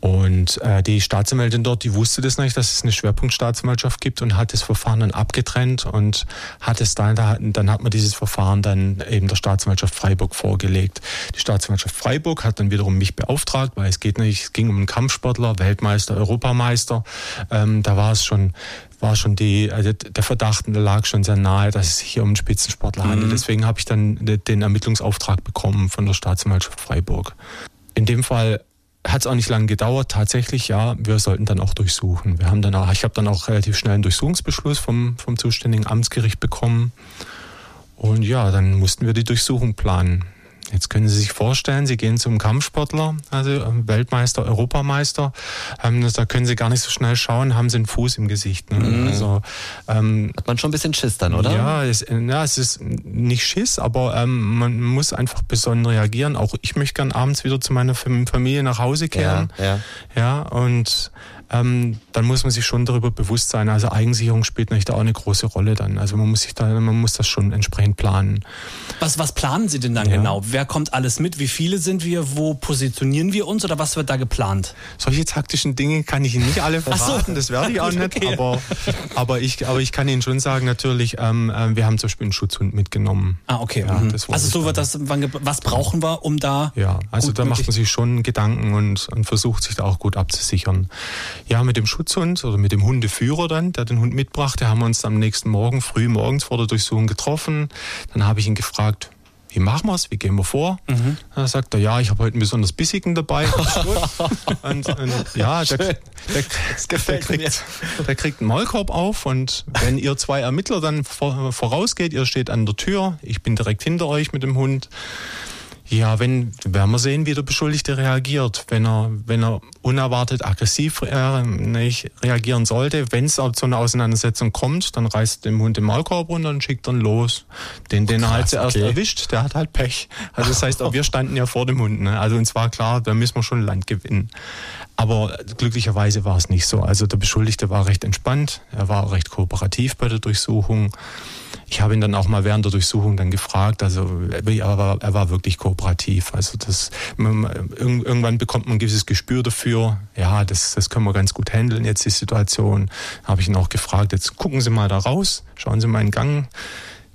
[SPEAKER 4] Und äh, die Staatsanwältin dort, die wusste das nicht, dass es eine Schwerpunktstaatsanwaltschaft gibt und hat das Verfahren dann abgetrennt und hat es dann, dann hat man dieses Verfahren dann eben der Staatsanwaltschaft Freiburg vorgelegt. Die Staatsanwaltschaft Freiburg hat dann wiederum mich beauftragt, weil es geht nicht, es ging um einen Kampfsportler, Weltmeister, Europameister. Ähm, da war es schon war schon die, also der Verdacht lag schon sehr nahe, dass es sich hier um einen Spitzensportler handelt. Mhm. Deswegen habe ich dann den Ermittlungsauftrag bekommen von der Staatsanwaltschaft Freiburg. In dem Fall hat es auch nicht lange gedauert. Tatsächlich, ja, wir sollten dann auch durchsuchen. Wir haben dann auch, ich habe dann auch relativ schnell einen Durchsuchungsbeschluss vom, vom zuständigen Amtsgericht bekommen. Und ja, dann mussten wir die Durchsuchung planen. Jetzt können Sie sich vorstellen, Sie gehen zum Kampfsportler, also ähm, Weltmeister, Europameister. Ähm, da können Sie gar nicht so schnell schauen, haben Sie einen Fuß im Gesicht. Ne?
[SPEAKER 3] Mhm. Also, ähm, Hat man schon ein bisschen Schiss dann, oder?
[SPEAKER 4] Ja, es, ja, es ist nicht Schiss, aber ähm, man muss einfach besonnen reagieren. Auch ich möchte gern abends wieder zu meiner Familie nach Hause kehren.
[SPEAKER 3] Ja, ja.
[SPEAKER 4] ja und ähm, dann muss man sich schon darüber bewusst sein. Also Eigensicherung spielt natürlich da auch eine große Rolle dann. Also man muss sich da, man muss das schon entsprechend planen.
[SPEAKER 2] Was, was planen Sie denn dann ja. genau? Wer kommt alles mit? Wie viele sind wir? Wo positionieren wir uns oder was wird da geplant?
[SPEAKER 4] Solche taktischen Dinge kann ich Ihnen nicht alle verraten. So. Das werde ich auch nicht. Okay. Aber, aber, ich, aber ich kann Ihnen schon sagen, natürlich, ähm, äh, wir haben zum Beispiel einen Schutzhund mitgenommen.
[SPEAKER 2] Ah, okay. Ja, mhm. also so wird das, was brauchen wir, um da.
[SPEAKER 4] Ja, also da macht man sich schon Gedanken und, und versucht sich da auch gut abzusichern. Ja, mit dem Schutzhund oder mit dem Hundeführer dann, der den Hund mitbrachte, haben wir uns am nächsten Morgen, früh morgens vor der Durchsuchung getroffen. Dann habe ich ihn gefragt, wie machen wir es, wie gehen wir vor? Mhm. Dann sagt er, ja, ich habe heute einen besonders bissigen dabei. und, und, ja, der, der, der, kriegt, der kriegt einen Maulkorb auf und wenn ihr zwei Ermittler dann vorausgeht, ihr steht an der Tür, ich bin direkt hinter euch mit dem Hund, ja, wenn, werden wir sehen, wie der Beschuldigte reagiert. Wenn er, wenn er unerwartet aggressiv äh, nicht reagieren sollte, wenn es zu einer Auseinandersetzung kommt, dann reißt dem Hund den Maulkorb runter und schickt dann los. Den, den Krass, er halt zuerst okay. erwischt, der hat halt Pech. Also das heißt, auch wir standen ja vor dem Hund. Ne? Also uns war klar, da müssen wir schon Land gewinnen. Aber glücklicherweise war es nicht so. Also der Beschuldigte war recht entspannt, er war recht kooperativ bei der Durchsuchung. Ich habe ihn dann auch mal während der Durchsuchung dann gefragt. Also er war, er war wirklich kooperativ. Also das irgendwann bekommt man ein gewisses Gespür dafür. Ja, das, das können wir ganz gut handeln jetzt die Situation. Habe ich ihn auch gefragt. Jetzt gucken Sie mal da raus, schauen Sie mal in Gang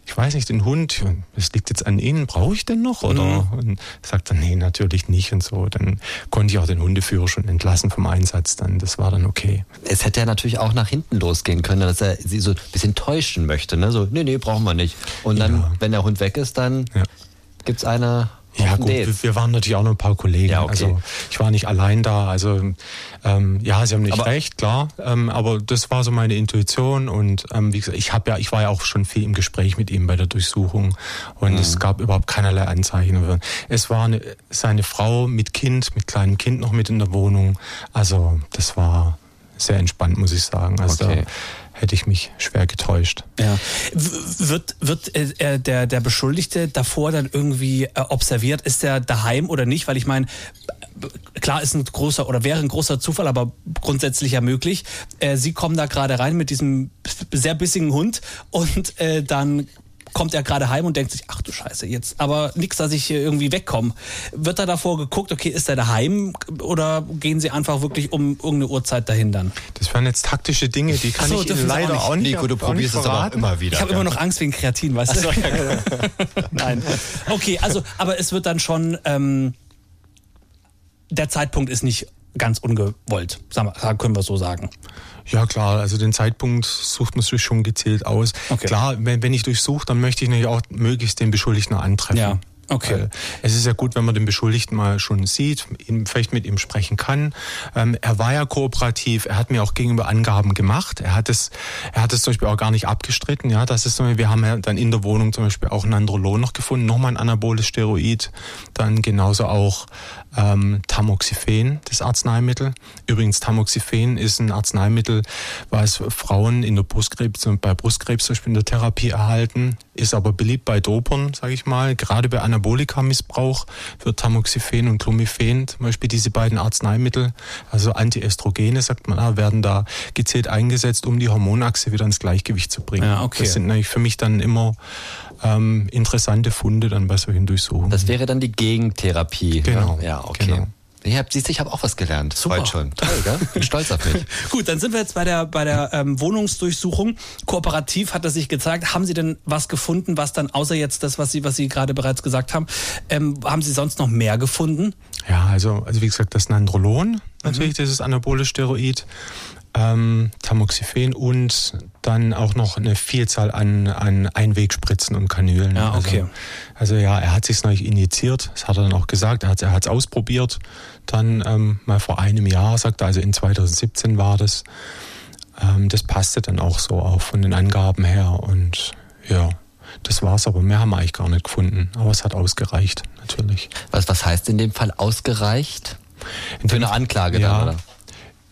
[SPEAKER 4] ich weiß nicht, den Hund, das liegt jetzt an Ihnen, brauche ich den noch? Oder mhm. und sagt er, nee, natürlich nicht und so. Dann konnte ich auch den Hundeführer schon entlassen vom Einsatz dann. Das war dann okay.
[SPEAKER 3] Es hätte ja natürlich auch nach hinten losgehen können, dass er sie so ein bisschen täuschen möchte. Ne? So, nee, nee, brauchen wir nicht. Und dann, ja. wenn der Hund weg ist, dann ja. gibt es eine
[SPEAKER 4] Ja gut, wir, wir, waren natürlich auch noch ein paar Kollegen. Ja, okay. Also ich war nicht allein da. Also ähm, ja, Sie haben nicht aber, recht, klar. Ähm, aber das war so meine Intuition und ähm, wie gesagt, ich habe ja, ich war ja auch schon viel im Gespräch mit ihm bei der Durchsuchung und mhm. es gab überhaupt keinerlei Anzeichen. Es war eine, seine Frau mit Kind, mit kleinem Kind noch mit in der Wohnung. Also das war sehr entspannt, muss ich sagen. Also okay. da, hätte ich mich schwer getäuscht.
[SPEAKER 2] Ja. Wird, wird äh, äh, der, der Beschuldigte davor dann irgendwie äh, observiert? Ist der daheim oder nicht? Weil ich meine, klar ist ein großer oder wäre ein großer Zufall, aber grundsätzlich ja möglich. Äh, Sie kommen da gerade rein mit diesem sehr bissigen Hund und äh, dann kommt er gerade heim und denkt sich, ach du Scheiße, jetzt aber nichts, dass ich hier irgendwie wegkomme. Wird da davor geguckt, okay, ist er daheim oder gehen sie einfach wirklich um irgendeine Uhrzeit dahin dann?
[SPEAKER 4] Das waren jetzt taktische Dinge, die kann so, ich Ihnen leider auch nicht.
[SPEAKER 3] Nico, du probierst es aber auch immer wieder.
[SPEAKER 2] Ich habe immer noch Angst wegen Kreatin, weißt du? So, ja. Nein. Okay, also, aber es wird dann schon, ähm, der Zeitpunkt ist nicht ganz ungewollt, sagen wir, können wir so sagen.
[SPEAKER 4] Ja klar, also den Zeitpunkt sucht man sich schon gezielt aus. Okay. Klar, wenn, wenn ich durchsuche, dann möchte ich natürlich auch möglichst den Beschuldigten antreffen.
[SPEAKER 2] Ja. Okay. Weil
[SPEAKER 4] es ist ja gut, wenn man den Beschuldigten mal schon sieht, ihn, vielleicht mit ihm sprechen kann. Ähm, er war ja kooperativ, er hat mir auch gegenüber Angaben gemacht. Er hat es, er hat es zum Beispiel auch gar nicht abgestritten. Ja, das ist, wir haben ja dann in der Wohnung zum Beispiel auch Nandrolon noch gefunden, nochmal ein anaboles Steroid, dann genauso auch ähm, Tamoxifen, das Arzneimittel. Übrigens, Tamoxifen ist ein Arzneimittel, was Frauen in der Brustkrebs und bei Brustkrebs zum Beispiel in der Therapie erhalten, ist aber beliebt bei Dopern, sage ich mal. Gerade bei Anabolika-Missbrauch wird Tamoxifen und Clomifen, zum Beispiel diese beiden Arzneimittel, also Antiestrogene, sagt man, werden da gezielt eingesetzt, um die Hormonachse wieder ins Gleichgewicht zu bringen. Ja, okay. Das sind natürlich für mich dann immer ähm, interessante Funde dann bei solchen Durchsuchungen.
[SPEAKER 3] Das wäre dann die Gegentherapie.
[SPEAKER 4] Genau.
[SPEAKER 3] Ja, okay. Genau. Ich hab, siehst, ich habe auch was gelernt. Super. Heute schon. Toll, gell? Bin stolz auf mich.
[SPEAKER 2] Gut, dann sind wir jetzt bei der, bei der ähm, Wohnungsdurchsuchung. Kooperativ hat es sich gezeigt. Haben Sie denn was gefunden, was dann außer jetzt das, was Sie, was Sie gerade bereits gesagt haben, ähm, haben Sie sonst noch mehr gefunden?
[SPEAKER 4] Ja, also, also wie gesagt, das Nandrolon, natürlich, mhm. dieses anabole Steroid ähm, Tamoxifen und dann auch noch eine Vielzahl an, an Einwegspritzen und Kanülen.
[SPEAKER 2] Ja, okay.
[SPEAKER 4] Also, also ja, er hat sich neulich injiziert, das hat er dann auch gesagt, er hat es ausprobiert. Dann ähm, mal vor einem Jahr, sagt er, also in 2017 war das. Ähm, das passte dann auch so auch von den Angaben her und ja. Das war's, aber mehr haben wir eigentlich gar nicht gefunden. Aber es hat ausgereicht, natürlich.
[SPEAKER 3] Was, was heißt in dem Fall ausgereicht? Für eine Anklage
[SPEAKER 4] ja,
[SPEAKER 3] dann, oder?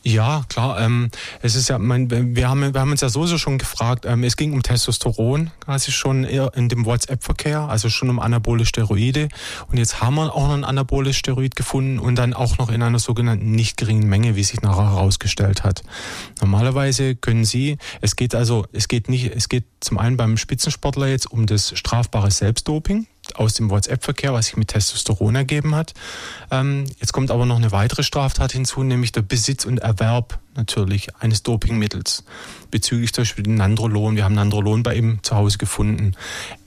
[SPEAKER 4] Ja, klar. Ähm, es ist ja, mein, wir, haben, wir haben uns ja sowieso schon gefragt, ähm, es ging um Testosteron quasi schon in dem WhatsApp-Verkehr, also schon um anabole Steroide. Und jetzt haben wir auch noch ein anaboles Steroid gefunden und dann auch noch in einer sogenannten nicht geringen Menge, wie sich nachher herausgestellt hat. Normalerweise können Sie, es geht also, es geht nicht, es geht zum einen beim Spitzensportler jetzt um das strafbare Selbstdoping aus dem WhatsApp-Verkehr, was sich mit Testosteron ergeben hat. Ähm, jetzt kommt aber noch eine weitere Straftat hinzu, nämlich der Besitz und Erwerb natürlich eines Dopingmittels. Bezüglich zum Beispiel Nandrolon. Wir haben Nandrolon bei ihm zu Hause gefunden.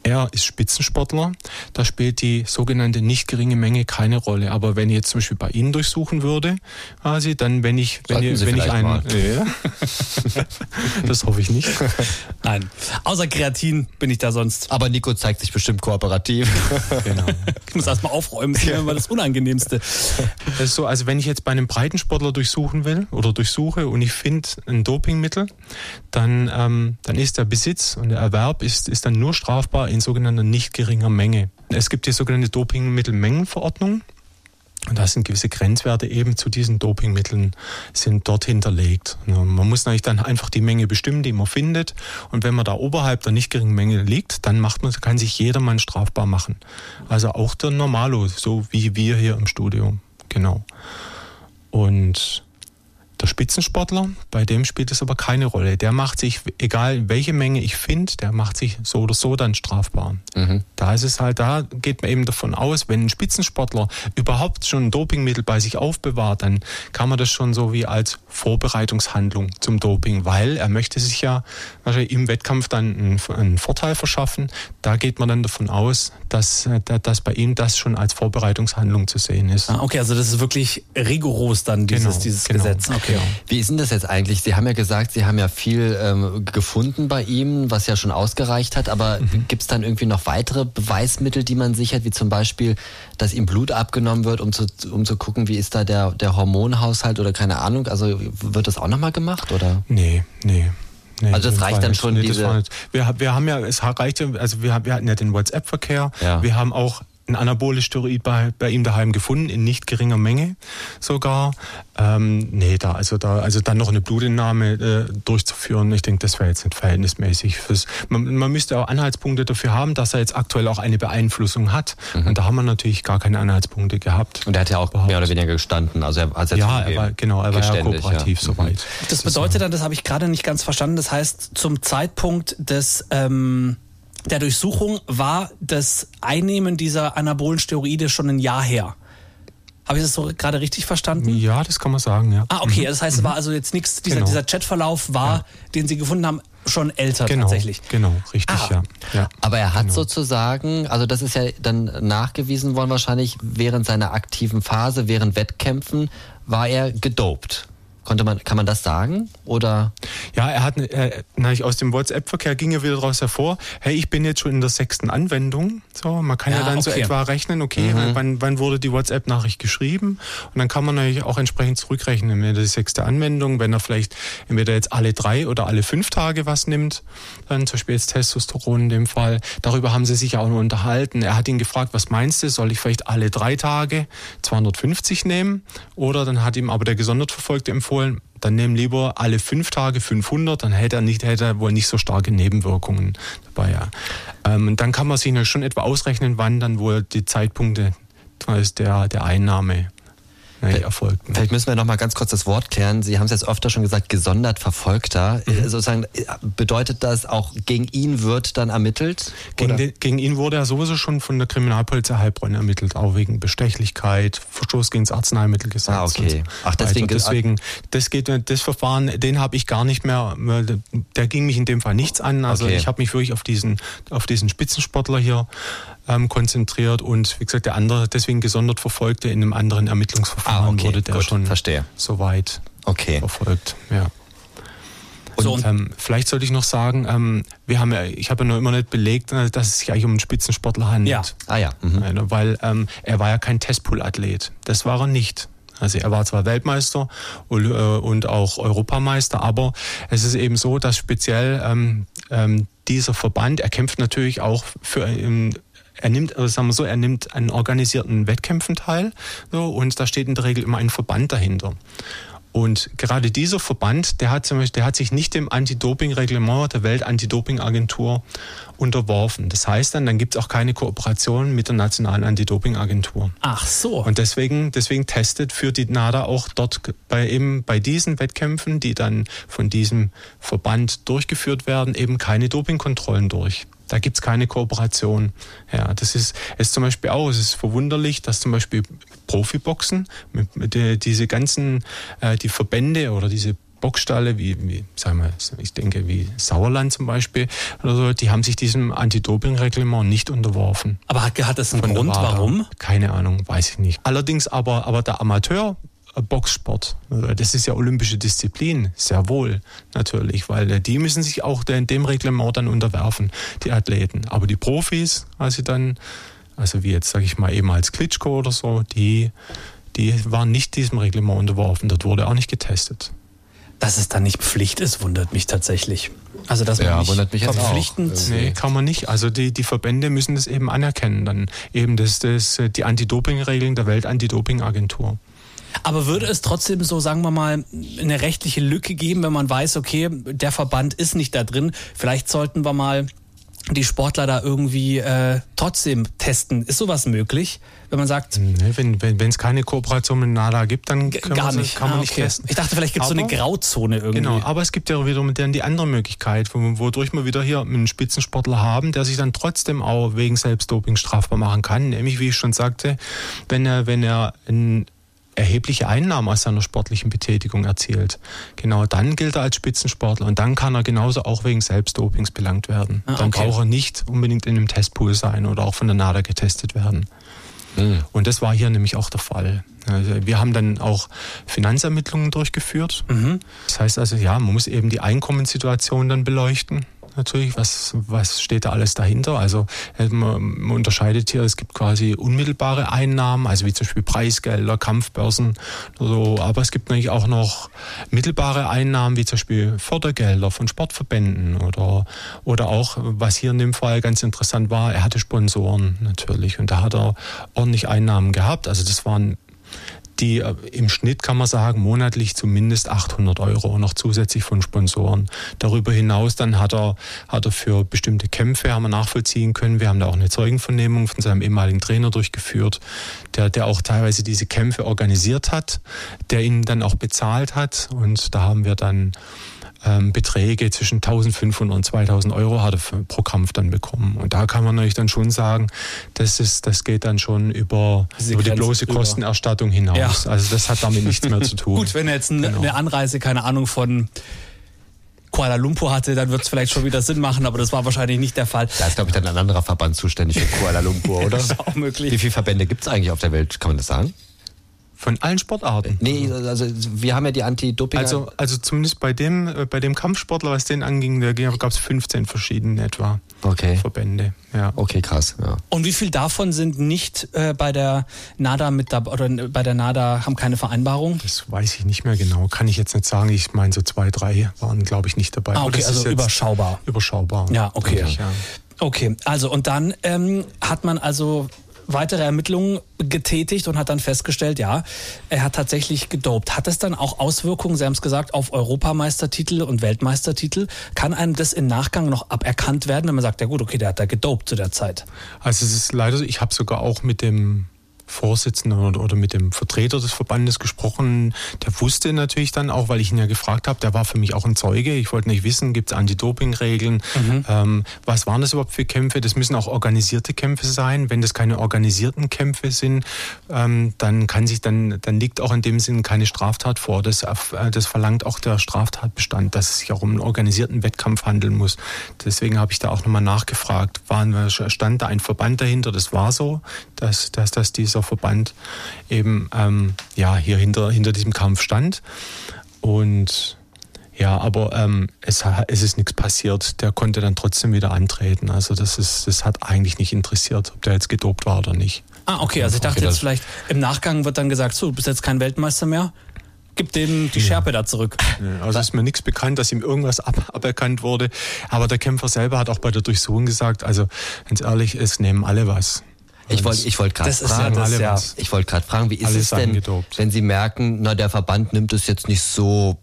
[SPEAKER 4] Er ist Spitzensportler. Da spielt die sogenannte nicht geringe Menge keine Rolle. Aber wenn ich jetzt zum Beispiel bei Ihnen durchsuchen würde, quasi, dann wenn ich, wenn, ich, wenn ich einen, ja, das hoffe ich nicht.
[SPEAKER 2] Nein. Außer Kreatin bin ich da sonst.
[SPEAKER 3] Aber Nico zeigt sich bestimmt kooperativ.
[SPEAKER 2] genau. Ich muss erstmal aufräumen. Das ist immer das Unangenehmste.
[SPEAKER 4] Das ist so, also wenn ich jetzt bei einem Breitensportler durchsuchen will oder durchsuche und ich finde ein Dopingmittel, dann, ähm, dann ist der Besitz und der Erwerb ist, ist dann nur strafbar in sogenannter nicht geringer Menge. Es gibt die sogenannte Dopingmittelmengenverordnung. Und da sind gewisse Grenzwerte eben zu diesen Dopingmitteln sind dort hinterlegt. Man muss natürlich dann einfach die Menge bestimmen, die man findet. Und wenn man da oberhalb der nicht geringen Menge liegt, dann macht man, kann sich jedermann strafbar machen. Also auch der Normalo, so wie wir hier im Studio. Genau. Und der Spitzensportler, bei dem spielt es aber keine Rolle. Der macht sich, egal welche Menge ich finde, der macht sich so oder so dann strafbar. Mhm. Da ist es halt, da geht man eben davon aus, wenn ein Spitzensportler überhaupt schon ein Dopingmittel bei sich aufbewahrt, dann kann man das schon so wie als Vorbereitungshandlung zum Doping, weil er möchte sich ja im Wettkampf dann einen, einen Vorteil verschaffen. Da geht man dann davon aus, dass, dass bei ihm das schon als Vorbereitungshandlung zu sehen ist.
[SPEAKER 2] Ah, okay, also das ist wirklich rigoros dann dieses, genau, dieses genau. Gesetz. Okay. Okay.
[SPEAKER 3] Wie ist denn das jetzt eigentlich? Sie haben ja gesagt, Sie haben ja viel ähm, gefunden bei ihm, was ja schon ausgereicht hat, aber mhm. gibt es dann irgendwie noch weitere Beweismittel, die man sichert, wie zum Beispiel, dass ihm Blut abgenommen wird, um zu, um zu gucken, wie ist da der, der Hormonhaushalt oder keine Ahnung? Also wird das auch nochmal gemacht, oder?
[SPEAKER 4] Nee, nee.
[SPEAKER 3] Nee, also das reicht dann schon nee, diese...
[SPEAKER 4] Wir, wir haben ja, es reicht also wir, wir hatten ja den WhatsApp-Verkehr, ja. wir haben auch ein anaboles Steroid bei, bei ihm daheim gefunden, in nicht geringer Menge sogar. Ähm, nee, da, also da, also dann noch eine Blutentnahme äh, durchzuführen, ich denke, das wäre jetzt nicht verhältnismäßig. Fürs, man, man müsste auch Anhaltspunkte dafür haben, dass er jetzt aktuell auch eine Beeinflussung hat. Mhm. Und da haben wir natürlich gar keine Anhaltspunkte gehabt.
[SPEAKER 3] Und er hat ja auch überhaupt. mehr oder weniger gestanden. Also er
[SPEAKER 4] hat ja, er war, genau, er war ja kooperativ ja. soweit.
[SPEAKER 2] Mhm. Das bedeutet dann, das habe ich gerade nicht ganz verstanden, das heißt, zum Zeitpunkt des ähm der Durchsuchung war das Einnehmen dieser anabolen Steroide schon ein Jahr her. Habe ich das so gerade richtig verstanden?
[SPEAKER 4] Ja, das kann man sagen, ja.
[SPEAKER 2] Ah, okay. Mhm. Das heißt, es war also jetzt nichts, dieser, genau. dieser Chatverlauf war, ja. den Sie gefunden haben, schon älter
[SPEAKER 4] genau,
[SPEAKER 2] tatsächlich.
[SPEAKER 4] Genau, richtig, ah. ja. ja.
[SPEAKER 3] Aber er hat genau. sozusagen, also das ist ja dann nachgewiesen worden wahrscheinlich, während seiner aktiven Phase, während Wettkämpfen, war er gedopt. Konnte man, kann man das sagen? Oder?
[SPEAKER 4] Ja, er hat, äh, aus dem WhatsApp-Verkehr ging er wieder daraus hervor, hey, ich bin jetzt schon in der sechsten Anwendung. So, man kann ja, ja dann okay. so etwa rechnen, okay, mhm. wann, wann wurde die WhatsApp-Nachricht geschrieben? Und dann kann man natürlich auch entsprechend zurückrechnen, wenn die sechste Anwendung, wenn er vielleicht entweder jetzt alle drei oder alle fünf Tage was nimmt, dann zum Beispiel jetzt Testosteron in dem Fall. Darüber haben sie sich auch nur unterhalten. Er hat ihn gefragt, was meinst du, soll ich vielleicht alle drei Tage 250 nehmen? Oder dann hat ihm aber der gesondert Verfolgte empfohlen, empfohlen, dann nehmen lieber alle fünf Tage 500, dann hätte er, nicht, hätte er wohl nicht so starke Nebenwirkungen dabei. Ja. Ähm, dann kann man sich schon etwa ausrechnen, wann dann wohl die Zeitpunkte der, der Einnahme
[SPEAKER 3] nee, erfolgt. Vielleicht müssen wir noch mal ganz kurz das Wort klären. Sie haben es jetzt öfter schon gesagt, gesondert Verfolgter. Mhm. Äh, sozusagen äh, bedeutet das auch gegen ihn wird dann ermittelt?
[SPEAKER 4] Gegen, den, gegen, ihn wurde er sowieso schon von der Kriminalpolizei Heilbronn ermittelt, auch wegen Bestechlichkeit, Verstoß gegen das Arzneimittelgesetz.
[SPEAKER 3] Ah, okay.
[SPEAKER 4] Ach, deswegen, deswegen das geht das Verfahren, den habe ich gar nicht mehr. Der ging mich in dem Fall nichts an. Also okay. ich habe mich wirklich auf diesen auf diesen Spitzensportler hier ähm, konzentriert und wie gesagt, der andere deswegen gesondert verfolgte in einem anderen Ermittlungsverfahren ah, okay, wurde der gut, schon
[SPEAKER 3] verstehe.
[SPEAKER 4] soweit
[SPEAKER 3] okay.
[SPEAKER 4] verfolgt. Ja. Und, so, ähm, vielleicht sollte ich noch sagen, ähm, wir haben ja, ich habe ja noch immer nicht belegt, äh, dass es sich eigentlich um einen Spitzensportler handelt.
[SPEAKER 3] Ja. Ah ja.
[SPEAKER 4] Mhm. Weil ähm, er war ja kein Testpool-Athlet. Das war er nicht. Also er war zwar Weltmeister und, äh, und auch Europameister, aber es ist eben so, dass speziell ähm, ähm, dieser Verband, er kämpft natürlich auch für ähm, er nimmt, also sagen wir so, er nimmt an organisierten Wettkämpfen teil so, und da steht in der Regel immer ein Verband dahinter. Und gerade dieser Verband, der hat, zum Beispiel, der hat sich nicht dem Anti-Doping-Reglement der Welt-Anti-Doping-Agentur unterworfen. Das heißt dann, dann gibt es auch keine Kooperation mit der nationalen Anti-Doping-Agentur.
[SPEAKER 2] Ach so.
[SPEAKER 4] Und deswegen, deswegen testet für die NADA auch dort bei eben bei diesen Wettkämpfen, die dann von diesem Verband durchgeführt werden, eben keine Dopingkontrollen durch. Da gibt's keine Kooperation. Ja, das ist, ist zum Beispiel auch, es ist verwunderlich, dass zum Beispiel Profiboxen, mit, mit der, diese ganzen, äh, die Verbände oder diese Boxstalle, wie, wie sagen wir, ich denke, wie Sauerland zum Beispiel oder so, die haben sich diesem Anti-Doping-Reglement nicht unterworfen.
[SPEAKER 2] Aber hat, hat das einen Grund, warum?
[SPEAKER 4] Keine Ahnung, weiß ich nicht. Allerdings aber, aber der Amateur Boxsport. Das ist ja olympische Disziplin, sehr wohl natürlich, weil die müssen sich auch dem Reglement dann unterwerfen, die Athleten. Aber die Profis, also dann, also wie jetzt sage ich mal eben als Klitschko oder so, die, die waren nicht diesem Reglement unterworfen. Dort wurde auch nicht getestet.
[SPEAKER 2] Dass es dann nicht Pflicht ist, wundert mich tatsächlich. Also dass man ja,
[SPEAKER 3] wundert mich jetzt
[SPEAKER 2] verpflichtend.
[SPEAKER 4] Auch. Nee, kann man nicht. Also die, die Verbände müssen das eben anerkennen. Dann eben das, das, die Anti-Doping-Regeln der Welt-Anti-Doping-Agentur.
[SPEAKER 2] Aber würde es trotzdem so, sagen wir mal, eine rechtliche Lücke geben, wenn man weiß, okay, der Verband ist nicht da drin, vielleicht sollten wir mal die Sportler da irgendwie äh, trotzdem testen. Ist sowas möglich, wenn man sagt?
[SPEAKER 4] Nee, wenn es wenn, keine Kooperation mit NADA gibt, dann
[SPEAKER 2] gar
[SPEAKER 4] man,
[SPEAKER 2] nicht.
[SPEAKER 4] kann man
[SPEAKER 2] ah,
[SPEAKER 4] nicht okay. testen.
[SPEAKER 2] Ich dachte, vielleicht gibt es so eine Grauzone irgendwie.
[SPEAKER 4] Genau, aber es gibt ja wiederum dann die andere Möglichkeit, wodurch wir wieder hier einen Spitzensportler haben, der sich dann trotzdem auch wegen Selbstdoping strafbar machen kann. Nämlich, wie ich schon sagte, wenn er, wenn er ein erhebliche Einnahmen aus seiner sportlichen Betätigung erzielt, genau dann gilt er als Spitzensportler und dann kann er genauso auch wegen Selbstdopings belangt werden. Ah, okay. Dann braucht er nicht unbedingt in einem Testpool sein oder auch von der NADA getestet werden. Mhm. Und das war hier nämlich auch der Fall. Also wir haben dann auch Finanzermittlungen durchgeführt. Mhm. Das heißt also, ja, man muss eben die Einkommenssituation dann beleuchten natürlich, was, was steht da alles dahinter. Also äh, man, unterscheidet hier, es gibt quasi unmittelbare Einnahmen, also wie zum Beispiel Preisgelder, Kampfbörsen so, aber es gibt natürlich auch noch mittelbare Einnahmen, wie zum Beispiel Fördergelder von Sportverbänden oder, oder auch, was hier in dem Fall ganz interessant war, er hatte Sponsoren natürlich und da hat er ordentlich Einnahmen gehabt. Also das waren die äh, im Schnitt kann man sagen, monatlich zumindest 800 Euro noch zusätzlich von Sponsoren. Darüber hinaus dann hat er, hat er für bestimmte Kämpfe, haben wir nachvollziehen können, wir haben da auch eine Zeugenvernehmung von seinem ehemaligen Trainer durchgeführt, der, der auch teilweise diese Kämpfe organisiert hat, der ihn dann auch bezahlt hat und da haben wir dann ähm, Beträge zwischen 1500 und 2000 Euro hat er pro Kampf dann bekommen. Und da kann man natürlich dann schon sagen, das, ist, das geht dann schon über, über die bloße über. Kostenerstattung hinaus. Ja. Also das hat damit nichts mehr zu tun.
[SPEAKER 2] Gut, wenn er jetzt genau. eine Anreise, keine Ahnung, von Kuala Lumpur hatte, dann wird es vielleicht schon wieder Sinn machen, aber das war wahrscheinlich nicht der Fall.
[SPEAKER 3] Da ist, glaube ich, dann ein anderer Verband zuständig für Kuala Lumpur, oder? das ist auch möglich. Wie viele Verbände gibt es eigentlich auf der Welt? Kann man das sagen?
[SPEAKER 4] Von allen Sportarten?
[SPEAKER 3] Nee, also wir haben ja die Anti-Doping.
[SPEAKER 4] Also, also zumindest bei dem, äh, bei dem Kampfsportler, was den anging, da gab es 15 verschiedene etwa
[SPEAKER 3] okay.
[SPEAKER 4] Verbände. Ja.
[SPEAKER 3] Okay, krass. Ja.
[SPEAKER 2] Und wie viel davon sind nicht äh, bei der NADA mit dabei oder bei der NADA haben keine Vereinbarung?
[SPEAKER 4] Das weiß ich nicht mehr genau. Kann ich jetzt nicht sagen. Ich meine, so zwei, drei waren, glaube ich, nicht dabei.
[SPEAKER 2] Ah, okay, also überschaubar.
[SPEAKER 4] Überschaubar.
[SPEAKER 2] Ja, okay. Ich, ja. Okay, also und dann ähm, hat man also weitere Ermittlungen getätigt und hat dann festgestellt, ja, er hat tatsächlich gedopt. Hat es dann auch Auswirkungen, Sie haben es gesagt, auf Europameistertitel und Weltmeistertitel? Kann einem das im Nachgang noch aberkannt werden, wenn man sagt, ja gut, okay, der hat da gedopt zu der Zeit?
[SPEAKER 4] Also es ist leider so, ich habe sogar auch mit dem Vorsitzenden oder, mit dem Vertreter des Verbandes gesprochen. Der wusste natürlich dann auch, weil ich ihn ja gefragt habe, der war für mich auch ein Zeuge. Ich wollte nicht wissen, gibt es Anti-Doping-Regeln? Mhm. Ähm, was waren das überhaupt für Kämpfe? Das müssen auch organisierte Kämpfe sein. Wenn das keine organisierten Kämpfe sind, ähm, dann kann sich dann, dann liegt auch in dem Sinn keine Straftat vor. Das, äh, das verlangt auch der Straftatbestand, dass es sich auch um einen organisierten Wettkampf handeln muss. Deswegen habe ich da auch nochmal nachgefragt. War, stand da ein Verband dahinter? Das war so, dass, dass, dass diese dieser Verband eben ähm, ja, hier hinter, hinter diesem Kampf stand. Und ja, aber ähm, es, es ist nichts passiert. Der konnte dann trotzdem wieder antreten. Also das, ist, das hat eigentlich nicht interessiert, ob der jetzt gedopt war oder nicht.
[SPEAKER 2] Ah, okay. Also ich dachte jetzt vielleicht, im Nachgang wird dann gesagt, so, du bist jetzt kein Weltmeister mehr. Gib dem die Schärpe ja. da zurück.
[SPEAKER 4] Also ist mir nichts bekannt, dass ihm irgendwas ab, aberkannt wurde. Aber der Kämpfer selber hat auch bei der Durchsuchung gesagt, also ganz ehrlich, es nehmen alle was.
[SPEAKER 3] Ich wollte ich wollt gerade fragen, ja ja. ich wollte gerade fragen, wie ist es denn, angedobt. wenn Sie merken, na der Verband nimmt es jetzt nicht so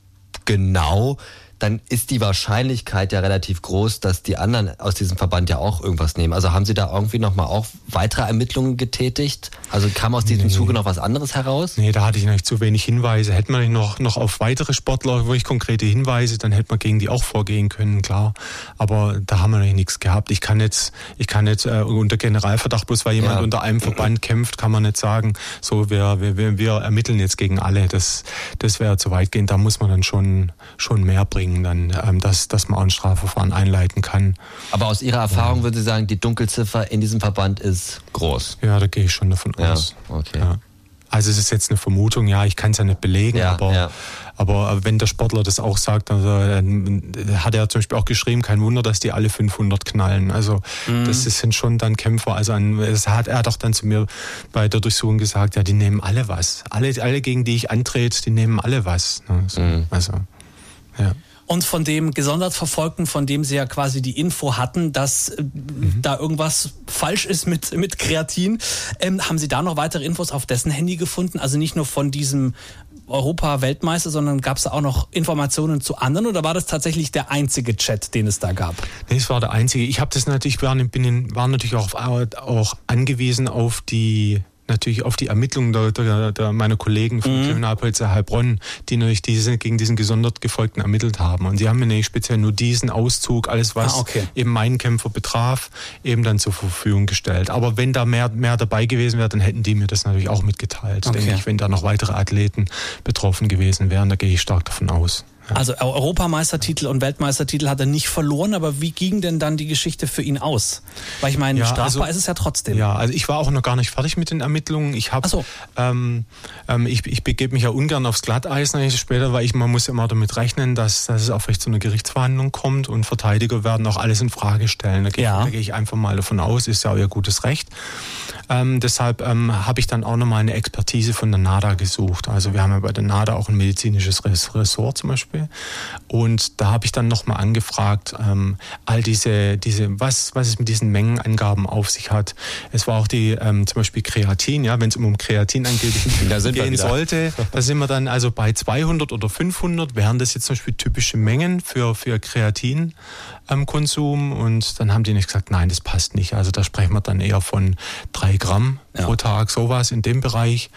[SPEAKER 3] genau, dann ist die Wahrscheinlichkeit ja relativ groß, dass die anderen aus diesem Verband ja auch irgendwas nehmen. Also haben Sie da irgendwie nochmal auch weitere Ermittlungen getätigt? Also kam aus diesem nee. Zuge noch was anderes heraus?
[SPEAKER 4] Nee, da hatte ich noch zu wenig Hinweise. Hätte man noch, noch auf weitere Sportler wirklich konkrete Hinweise, dann hätte man gegen die auch vorgehen können, klar. Aber da haben wir noch nichts gehabt. Ich kann jetzt, ich kann jetzt äh, unter Generalverdacht, bloß weil jemand ja. unter einem Verband kämpft, kann man nicht sagen, so wir, wir, wir ermitteln jetzt gegen alle. Das, das wäre zu weit gehen. Da muss man dann schon, schon mehr bringen bringen, dann, ähm, dass, dass man auch ein Strafverfahren einleiten kann.
[SPEAKER 3] Aber aus Ihrer Erfahrung ja. würden Sie sagen, die Dunkelziffer in diesem Verband ist groß?
[SPEAKER 4] Ja, da gehe ich schon davon
[SPEAKER 3] ja,
[SPEAKER 4] aus.
[SPEAKER 3] Okay. Ja.
[SPEAKER 4] Also es ist jetzt eine Vermutung, ja, ich kann es ja nicht belegen,
[SPEAKER 3] ja,
[SPEAKER 4] aber,
[SPEAKER 3] ja.
[SPEAKER 4] aber wenn der Sportler das auch sagt, also, hat er zum Beispiel auch geschrieben, kein Wunder, dass die alle 500 knallen. Also mhm. das sind schon dann Kämpfer. Also ein, es hat, er auch dann zu mir bei der Durchsuchung gesagt, ja, die nehmen alle was. Alle, alle gegen die ich antrete, die nehmen alle was. Ne? So, mhm. Also,
[SPEAKER 2] ja und von dem gesondert Verfolgten, von dem sie ja quasi die Info hatten, dass äh, mhm. da irgendwas falsch ist mit, mit Kreatin. Ähm, haben Sie da noch weitere Infos auf dessen Handy gefunden? Also nicht nur von diesem Europa-Weltmeister, sondern gab es da auch noch Informationen zu anderen oder war das tatsächlich der einzige Chat, den es da gab?
[SPEAKER 4] Nee, es war der einzige. Ich habe das natürlich, war, bin, war natürlich auch, auch angewiesen auf die natürlich auf die Ermittlungen der, der, der meiner Kollegen von mhm. Kriminalpolizei Heilbronn, die natürlich diese, gegen diesen gesondert Gefolgten ermittelt haben. Und die haben mir nämlich speziell nur diesen Auszug, alles was ah, okay. eben meinen Kämpfer betraf, eben dann zur Verfügung gestellt. Aber wenn da mehr, mehr dabei gewesen wäre, dann hätten die mir das natürlich auch mitgeteilt, okay. denke ich, wenn da noch weitere Athleten betroffen gewesen wären. Da gehe ich stark davon aus.
[SPEAKER 2] Also Europameistertitel und Weltmeistertitel hat er nicht verloren, aber wie ging denn dann die Geschichte für ihn aus? Weil ich meine, ja, strafbar also, ist es ja trotzdem.
[SPEAKER 4] Ja, also ich war auch noch gar nicht fertig mit den Ermittlungen. Ich habe, so. ähm, ähm, ich, ich begebe mich ja ungern aufs Glatteis später, weil ich man muss immer damit rechnen, dass, dass es auch vielleicht zu einer Gerichtsverhandlung kommt und Verteidiger werden auch alles in Frage stellen. Da gehe, ja. ich, da ich einfach mal davon aus, ist ja auch ihr gutes Recht. Ähm, deshalb ähm, habe ich dann auch nochmal eine Expertise von der NADA gesucht. Also wir haben ja bei der NADA auch ein medizinisches Ressort zum Beispiel. Und da habe ich dann nochmal angefragt, ähm, all diese, diese, was, was es mit diesen Mengenangaben auf sich hat. Es war auch die, ähm, zum Beispiel Kreatin, ja, wenn es um Kreatin angeblich gehen sollte, da sind wir dann also bei 200 oder 500, wären das jetzt zum Beispiel typische Mengen für, für Kreatin am Konsum und dann haben die nicht gesagt, nein, das passt nicht. Also da sprechen wir dann eher von drei Gramm ja. pro Tag, sowas in dem Bereich.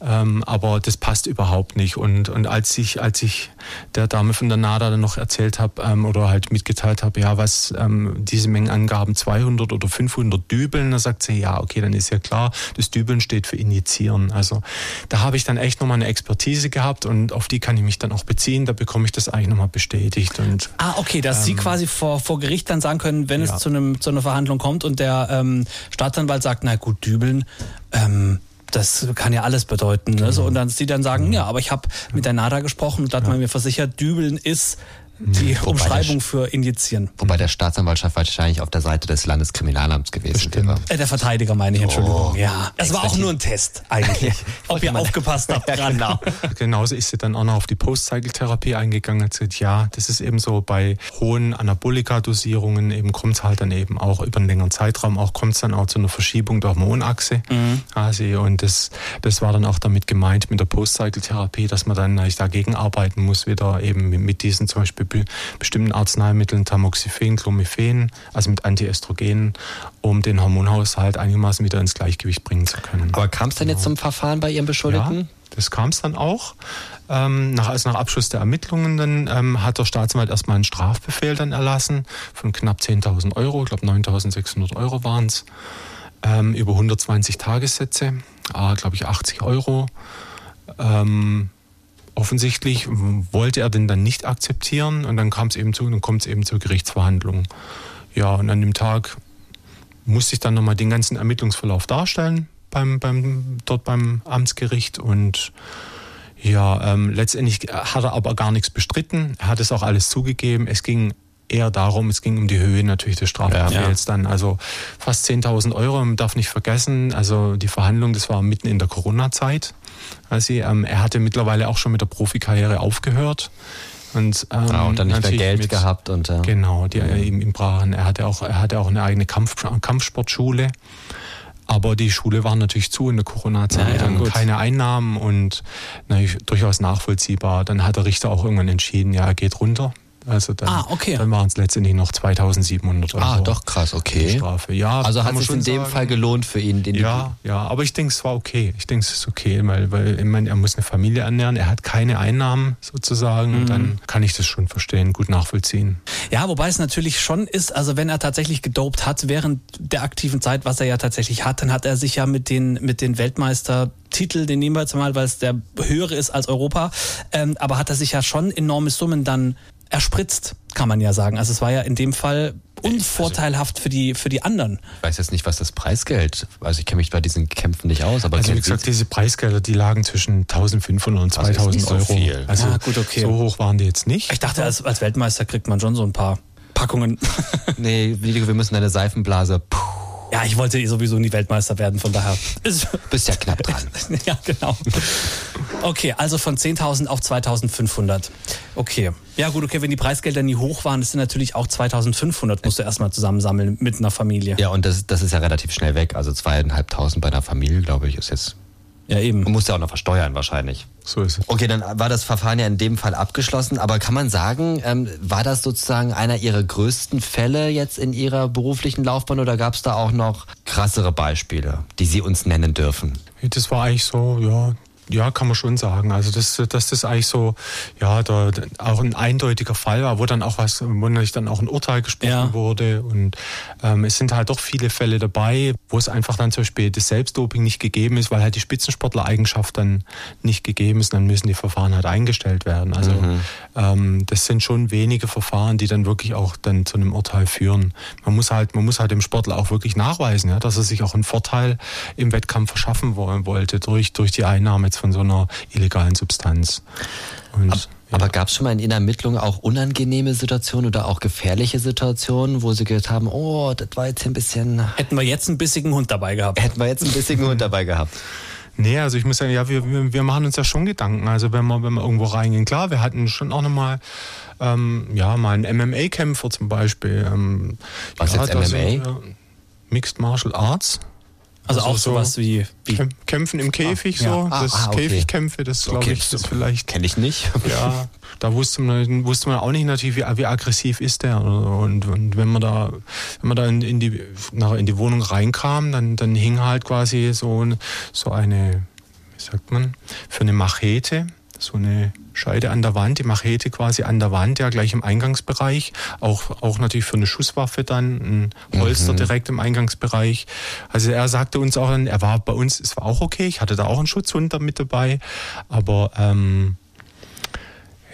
[SPEAKER 4] Ähm, aber das passt überhaupt nicht. Und, und als ich, als ich der Dame von der NADA dann noch erzählt habe ähm, oder halt mitgeteilt habe, ja, was ähm, diese Mengenangaben 200 oder 500 Dübeln, da sagt sie, ja, okay, dann ist ja klar, das Dübeln steht für Injizieren. Also da habe ich dann echt nochmal eine Expertise gehabt und auf die kann ich mich dann auch beziehen. Da bekomme ich das eigentlich nochmal bestätigt. Und,
[SPEAKER 2] ah, okay, dass ähm, Sie quasi vor, vor Gericht dann sagen können, wenn ja. es zu, einem, zu einer Verhandlung kommt und der ähm, Staatsanwalt sagt, na gut, Dübeln, ähm, das kann ja alles bedeuten. Ne? So, und dann sie dann sagen, ja, aber ich habe mit der NADA gesprochen und da hat man mir versichert, Dübeln ist die Wobei Umschreibung für Injizieren.
[SPEAKER 3] Wobei der Staatsanwaltschaft wahrscheinlich auf der Seite des Landeskriminalamts gewesen Bestimmt. wäre.
[SPEAKER 2] Äh, der Verteidiger meine ich, Entschuldigung. Oh, ja, es war auch nur ein Test eigentlich, ob ihr aufgepasst habt.
[SPEAKER 4] ja, genau. Genauso ist sie dann auch noch auf die Post-Cycle-Therapie eingegangen und gesagt, ja, das ist eben so bei hohen Anabolika-Dosierungen eben kommt es halt dann eben auch über einen längeren Zeitraum auch kommt es dann auch zu einer Verschiebung der Hormonachse. Mhm. Also, und das, das war dann auch damit gemeint mit der Post-Cycle-Therapie, dass man dann dagegen arbeiten muss, wieder eben mit diesen zum Beispiel be bestimmten Arzneimitteln, Tamoxifen, Clomiphen, also mit Antiestrogenen, um den Hormonhaushalt einigermaßen wieder ins Gleichgewicht bringen zu können.
[SPEAKER 3] Aber kam es denn genau. jetzt zum Verfahren bei Ihrem Beschuldigten? Ja,
[SPEAKER 4] das kam es dann auch. Ähm, nach, also nach Abschluss der Ermittlungen dann, ähm, hat der Staatsanwalt erstmal einen Strafbefehl dann erlassen von knapp 10.000 Euro, ich glaube 9.600 Euro waren es, ähm, über 120 Tagessätze, äh, glaube ich 80 Euro. Ähm, offensichtlich wollte er den dann nicht akzeptieren und dann kam es eben zu, dann kommt es eben zur Gerichtsverhandlung. Ja, und an dem Tag musste ich dann nochmal den ganzen Ermittlungsverlauf darstellen beim, beim, dort beim Amtsgericht und ja, ähm, letztendlich hat er aber gar nichts bestritten. Er hat es auch alles zugegeben. Es ging eher darum, es ging um die Höhe natürlich des Strafbefehls ja. dann. Also fast 10.000 Euro, man darf nicht vergessen, also die Verhandlung, das war mitten in der Corona-Zeit. Also, ähm, er hatte mittlerweile auch schon mit der Profikarriere aufgehört.
[SPEAKER 3] Und, ähm, ah, und dann nicht mehr Geld mit, gehabt und
[SPEAKER 4] äh, genau, die ihm, ihm brachen. Er hatte auch, er hatte auch eine eigene Kampf, Kampfsportschule. Aber die Schule war natürlich zu in der Corona-Zeit, ja, ja, keine Einnahmen und na, durchaus nachvollziehbar. Dann hat der Richter auch irgendwann entschieden, ja, er geht runter. Also dann, ah, okay. dann waren es letztendlich noch 2700 Euro.
[SPEAKER 3] Ah, doch krass, okay.
[SPEAKER 4] Strafe. Ja,
[SPEAKER 3] also hat es in dem sagen. Fall gelohnt für ihn?
[SPEAKER 4] Den ja, ja, aber ich denke, es war okay. Ich denke, es ist okay, weil, weil ich meine, er muss eine Familie ernähren, er hat keine Einnahmen sozusagen mhm. und dann kann ich das schon verstehen, gut nachvollziehen.
[SPEAKER 2] Ja, wobei es natürlich schon ist, also wenn er tatsächlich gedopt hat während der aktiven Zeit, was er ja tatsächlich hat, dann hat er sich ja mit den, mit den Weltmeister Titel, den nehmen wir jetzt mal, weil es der höhere ist als Europa, ähm, aber hat er sich ja schon enorme Summen dann erspritzt, kann man ja sagen. Also es war ja in dem Fall unvorteilhaft für die, für die anderen.
[SPEAKER 3] Ich weiß jetzt nicht, was das Preisgeld, also ich kenne mich bei diesen Kämpfen nicht aus, aber
[SPEAKER 4] also wie gesagt, diese Preisgelder, die lagen zwischen 1500 und 2000 also Euro. So viel. Also ja, gut, okay. so hoch waren die jetzt nicht.
[SPEAKER 2] Ich dachte, als, als Weltmeister kriegt man schon so ein paar Packungen.
[SPEAKER 3] nee, wir müssen eine Seifenblase. Puh.
[SPEAKER 2] Ja, ich wollte sowieso nie Weltmeister werden, von daher.
[SPEAKER 3] Bist ja knapp dran.
[SPEAKER 2] ja, genau. Okay, also von 10.000 auf 2.500. Okay. Ja gut, okay, wenn die Preisgelder nie hoch waren, das sind natürlich auch 2.500, musst du erstmal zusammensammeln mit einer Familie.
[SPEAKER 3] Ja, und das, das ist ja relativ schnell weg. Also 2.500 bei einer Familie, glaube ich, ist jetzt
[SPEAKER 2] ja, eben.
[SPEAKER 3] Man muss ja auch noch versteuern wahrscheinlich.
[SPEAKER 4] So ist es.
[SPEAKER 3] Okay, dann war das Verfahren ja in dem Fall abgeschlossen. Aber kann man sagen, ähm, war das sozusagen einer Ihrer größten Fälle jetzt in Ihrer beruflichen Laufbahn oder gab es da auch noch krassere Beispiele, die Sie uns nennen dürfen?
[SPEAKER 4] Das war eigentlich so, ja, Ja, kann man schon sagen. Also dass, dass das eigentlich so, ja, da, auch ein eindeutiger Fall war, wo dann auch was, wo natürlich dann auch ein Urteil gesprochen ja. wurde. Und ähm, es sind halt doch viele Fälle dabei, wo es einfach dann zum Beispiel das Selbstdoping nicht gegeben ist, weil halt die Spitzensportler-Eigenschaft dann nicht gegeben ist. Dann müssen die Verfahren halt eingestellt werden. Also mhm. ähm, das sind schon wenige Verfahren, die dann wirklich auch dann zu einem Urteil führen. Man muss halt, man muss halt dem Sportler auch wirklich nachweisen, ja, dass er sich auch einen Vorteil im Wettkampf verschaffen wollte durch, durch die Einnahme jetzt von so einer illegalen Substanz.
[SPEAKER 3] Und, Ab, ja. Aber gab es schon mal in Ihren Ermittlungen auch unangenehme Situationen oder auch gefährliche Situationen, wo Sie gedacht haben, oh, das war jetzt ein bisschen...
[SPEAKER 2] Hätten wir jetzt einen bissigen Hund dabei gehabt.
[SPEAKER 3] Hätten wir jetzt einen bissigen Hund dabei gehabt.
[SPEAKER 4] Nee, also ich muss sagen, ja, wir, wir machen uns ja schon Gedanken. Also wenn wir, wenn wir irgendwo reingehen, klar, wir hatten schon auch nochmal, ähm, ja, mal einen MMA-Kämpfer zum Beispiel. Ähm,
[SPEAKER 3] Was
[SPEAKER 4] ja,
[SPEAKER 3] jetzt MMA? Sind, äh,
[SPEAKER 4] Mixed Martial Arts.
[SPEAKER 2] Also, also auch so sowas wie, wie,
[SPEAKER 4] Kämpfen im Käfig, ah, so. Ja. das ah, okay. Käfigkämpfe, das glaube okay. ich, das vielleicht.
[SPEAKER 3] Kenne ich nicht.
[SPEAKER 4] ja, da wusste man, wusste man auch nicht natürlich, wie, wie aggressiv ist der. Und, und, wenn man da, wenn man da in, in, die, nach, in die Wohnung reinkam, dann, dann hing halt quasi so, so eine, wie sagt man, für eine Machete so eine Scheide an der Wand, die Machete quasi an der Wand, ja gleich im Eingangsbereich. Auch, auch natürlich für eine Schusswaffe dann, ein Holster mhm. direkt im Eingangsbereich. Also er sagte uns auch, er war bei uns, es war auch okay, ich hatte da auch einen Schutzhund mit dabei, aber ähm,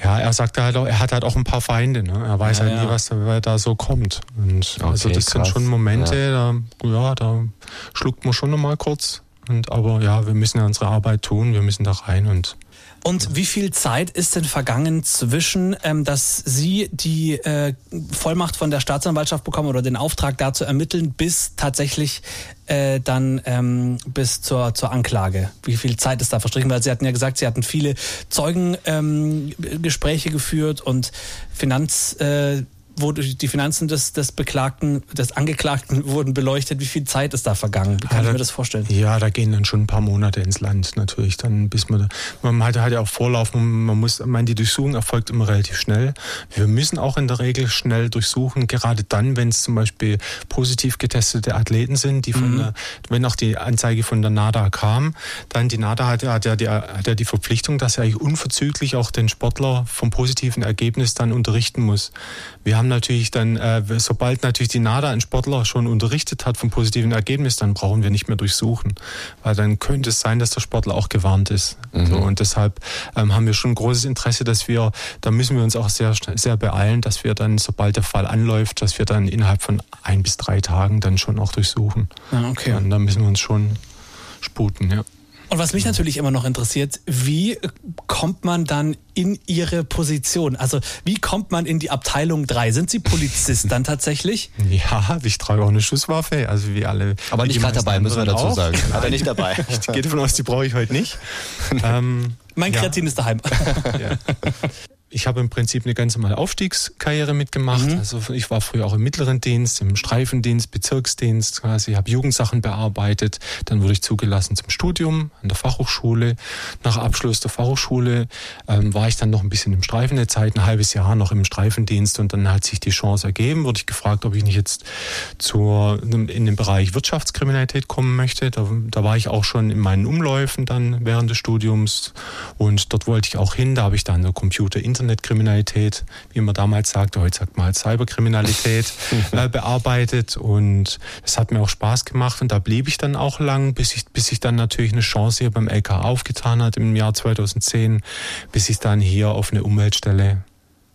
[SPEAKER 4] ja, er sagte halt auch, er hat halt auch ein paar Feinde. Ne? Er weiß ja, halt nie, was da, da so kommt. Und okay, also das krass. sind schon Momente, ja. da, ja, da schluckt man schon nochmal kurz. Und aber ja, wir müssen ja unsere Arbeit tun, wir müssen da rein und
[SPEAKER 2] und wie viel Zeit ist denn vergangen zwischen, ähm, dass Sie die äh, Vollmacht von der Staatsanwaltschaft bekommen oder den Auftrag da zu ermitteln, bis tatsächlich äh, dann ähm, bis zur, zur Anklage? Wie viel Zeit ist da verstrichen? Weil Sie hatten ja gesagt, Sie hatten viele Zeugengespräche ähm, geführt und Finanz... Äh, wo die Finanzen des, des Beklagten, des Angeklagten wurden beleuchtet. Wie viel Zeit ist da vergangen? Wie kann ja, ich mir das vorstellen?
[SPEAKER 4] Ja, da gehen dann schon ein paar Monate ins Land natürlich. Dann bis man, man hat, hat ja auch Vorlauf, man muss, meine, die Durchsuchung erfolgt immer relativ schnell. Wir müssen auch in der Regel schnell durchsuchen, gerade dann, wenn es zum Beispiel positiv getestete Athleten sind, die von mhm. der, wenn auch die Anzeige von der NADA kam, dann die NADA hat, hat, ja die, hat ja die Verpflichtung, dass er eigentlich unverzüglich auch den Sportler vom positiven Ergebnis dann unterrichten muss. Wir haben natürlich dann, äh, sobald natürlich die NADA einen Sportler schon unterrichtet hat vom positiven Ergebnis, dann brauchen wir nicht mehr durchsuchen. Weil dann könnte es sein, dass der Sportler auch gewarnt ist. Mhm. So, und deshalb ähm, haben wir schon großes Interesse, dass wir, da müssen wir uns auch sehr, sehr beeilen, dass wir dann, sobald der Fall anläuft, dass wir dann innerhalb von ein bis drei Tagen dann schon auch durchsuchen.
[SPEAKER 2] Ah, okay.
[SPEAKER 4] Und da müssen wir uns schon sputen, ja.
[SPEAKER 2] Und was mich natürlich immer noch interessiert, wie kommt man dann in Ihre Position? Also wie kommt man in die Abteilung 3? Sind Sie Polizist dann tatsächlich?
[SPEAKER 4] Ja, ich trage auch eine Schusswaffe, also wie alle.
[SPEAKER 3] Aber nicht gerade dabei, müssen wir dazu auch. sagen.
[SPEAKER 4] Hat er nicht dabei. Ich gehe davon aus, die brauche ich heute nicht.
[SPEAKER 2] ähm, mein Kreatin ja. ist daheim. Ja
[SPEAKER 4] ich habe im Prinzip eine ganz normale Aufstiegskarriere mitgemacht. Mhm. Also ich war früher auch im mittleren Dienst, im Streifendienst, Bezirksdienst quasi, habe Jugendsachen bearbeitet. Dann wurde ich zugelassen zum Studium an der Fachhochschule. Nach Abschluss der Fachhochschule ähm, war ich dann noch ein bisschen im Streifen der Zeit, ein halbes Jahr noch im Streifendienst und dann hat sich die Chance ergeben, wurde ich gefragt, ob ich nicht jetzt zur, in den Bereich Wirtschaftskriminalität kommen möchte. Da, da war ich auch schon in meinen Umläufen dann während des Studiums und dort wollte ich auch hin. Da habe ich dann eine Computer Internetkriminalität, wie man damals sagte, heute sagt man halt Cyberkriminalität, äh, bearbeitet. Und es hat mir auch Spaß gemacht. Und da blieb ich dann auch lang, bis ich, bis ich dann natürlich eine Chance hier beim LK aufgetan hat im Jahr 2010, bis ich dann hier auf eine Umweltstelle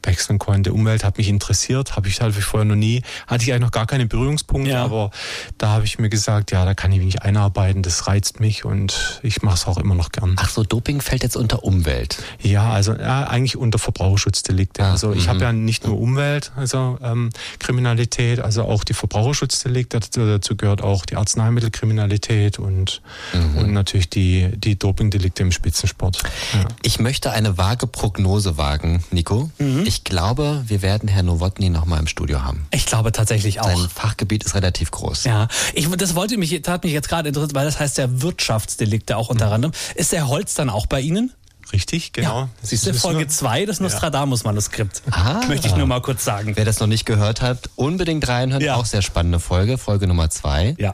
[SPEAKER 4] wechseln konnte. Umwelt hat mich interessiert, habe ich halt vorher noch nie, hatte ich eigentlich noch gar keine Berührungspunkte, ja. aber da habe ich mir gesagt, ja, da kann ich mich einarbeiten, das reizt mich und ich mache es auch immer noch gern.
[SPEAKER 3] Ach so, Doping fällt jetzt unter Umwelt?
[SPEAKER 4] Ja, also ja, eigentlich unter Verbraucherschutzdelikte. Ah, also ich habe mhm. ja nicht nur Umwelt, also ähm, Kriminalität, also auch die Verbraucherschutzdelikte, dazu gehört auch die Arzneimittelkriminalität und, mhm. und natürlich die, die Dopingdelikte im Spitzensport.
[SPEAKER 3] Ja. Ich möchte eine vage Prognose wagen, Nico. Mhm. Ich ich glaube, wir werden Herrn Nowotny noch mal im Studio haben.
[SPEAKER 2] Ich glaube tatsächlich auch.
[SPEAKER 3] Sein Fachgebiet ist relativ groß.
[SPEAKER 2] Ja, ich, das wollte mich, das hat mich jetzt gerade interessiert, weil das heißt ja Wirtschaftsdelikte auch unter mhm. anderem. Ist der Holz dann auch bei Ihnen?
[SPEAKER 4] Richtig, genau. Ja,
[SPEAKER 2] siehst du, Folge 2 des Nostradamus-Manuskript.
[SPEAKER 3] Ah,
[SPEAKER 2] Möchte ich nur mal kurz sagen.
[SPEAKER 3] Wer das noch nicht gehört hat, unbedingt reinhören. Ja. Auch sehr spannende Folge, Folge Nummer 2.
[SPEAKER 2] Ja.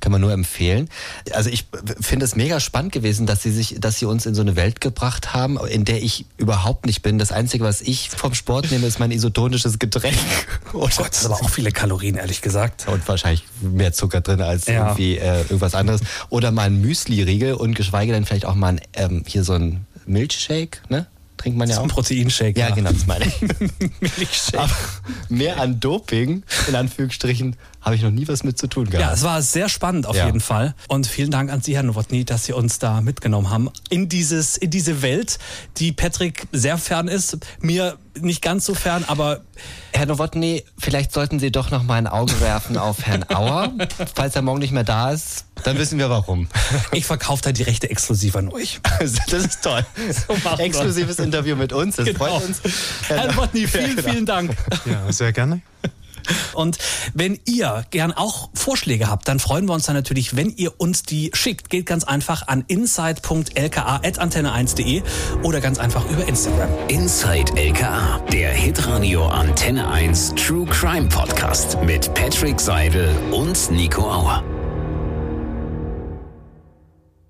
[SPEAKER 3] Kann man nur empfehlen. Also ich finde es mega spannend gewesen, dass sie sich, dass sie uns in so eine Welt gebracht haben, in der ich überhaupt nicht bin. Das Einzige, was ich vom Sport nehme, ist mein isotonisches Getränk.
[SPEAKER 2] Oh Gott, das ist aber auch viele Kalorien, ehrlich gesagt.
[SPEAKER 3] Und wahrscheinlich mehr Zucker drin als ja. irgendwie äh, irgendwas anderes. Oder mal ein Müsli-Riegel und geschweige denn vielleicht auch mal ein, ähm, hier so ein Milchshake, ne? trinkt man ja auch.
[SPEAKER 2] Ein Proteinshake.
[SPEAKER 3] Ja, ja, genau, das meine ich. Milchshake. Aber mehr an Doping, in Anführungsstrichen, habe ich noch nie was mit zu tun gehabt.
[SPEAKER 2] Ja, es war sehr spannend auf ja. jeden Fall. Und vielen Dank an Sie, Herr Nowotny, dass Sie uns da mitgenommen haben in dieses, in diese Welt, die Patrick sehr fern ist. Mir nicht ganz so fern, aber
[SPEAKER 3] Herr Nowotny, vielleicht sollten Sie doch noch mal ein Auge werfen auf Herrn Auer. Falls er morgen nicht mehr da ist, dann wissen wir warum.
[SPEAKER 2] Ich verkaufe da die Rechte exklusiv an euch.
[SPEAKER 3] Das ist toll. So Exklusives Interview mit uns, das genau. freut uns.
[SPEAKER 2] Herr Nowotny, vielen, genau. vielen Dank.
[SPEAKER 4] Ja, sehr gerne.
[SPEAKER 2] Und wenn ihr gern auch Vorschläge habt, dann freuen wir uns dann natürlich, wenn ihr uns die schickt. Geht ganz einfach an inside.lka.antenne1.de oder ganz einfach über Instagram.
[SPEAKER 1] Inside LKA, der Hitradio Antenne 1 True Crime Podcast mit Patrick Seidel und Nico Auer.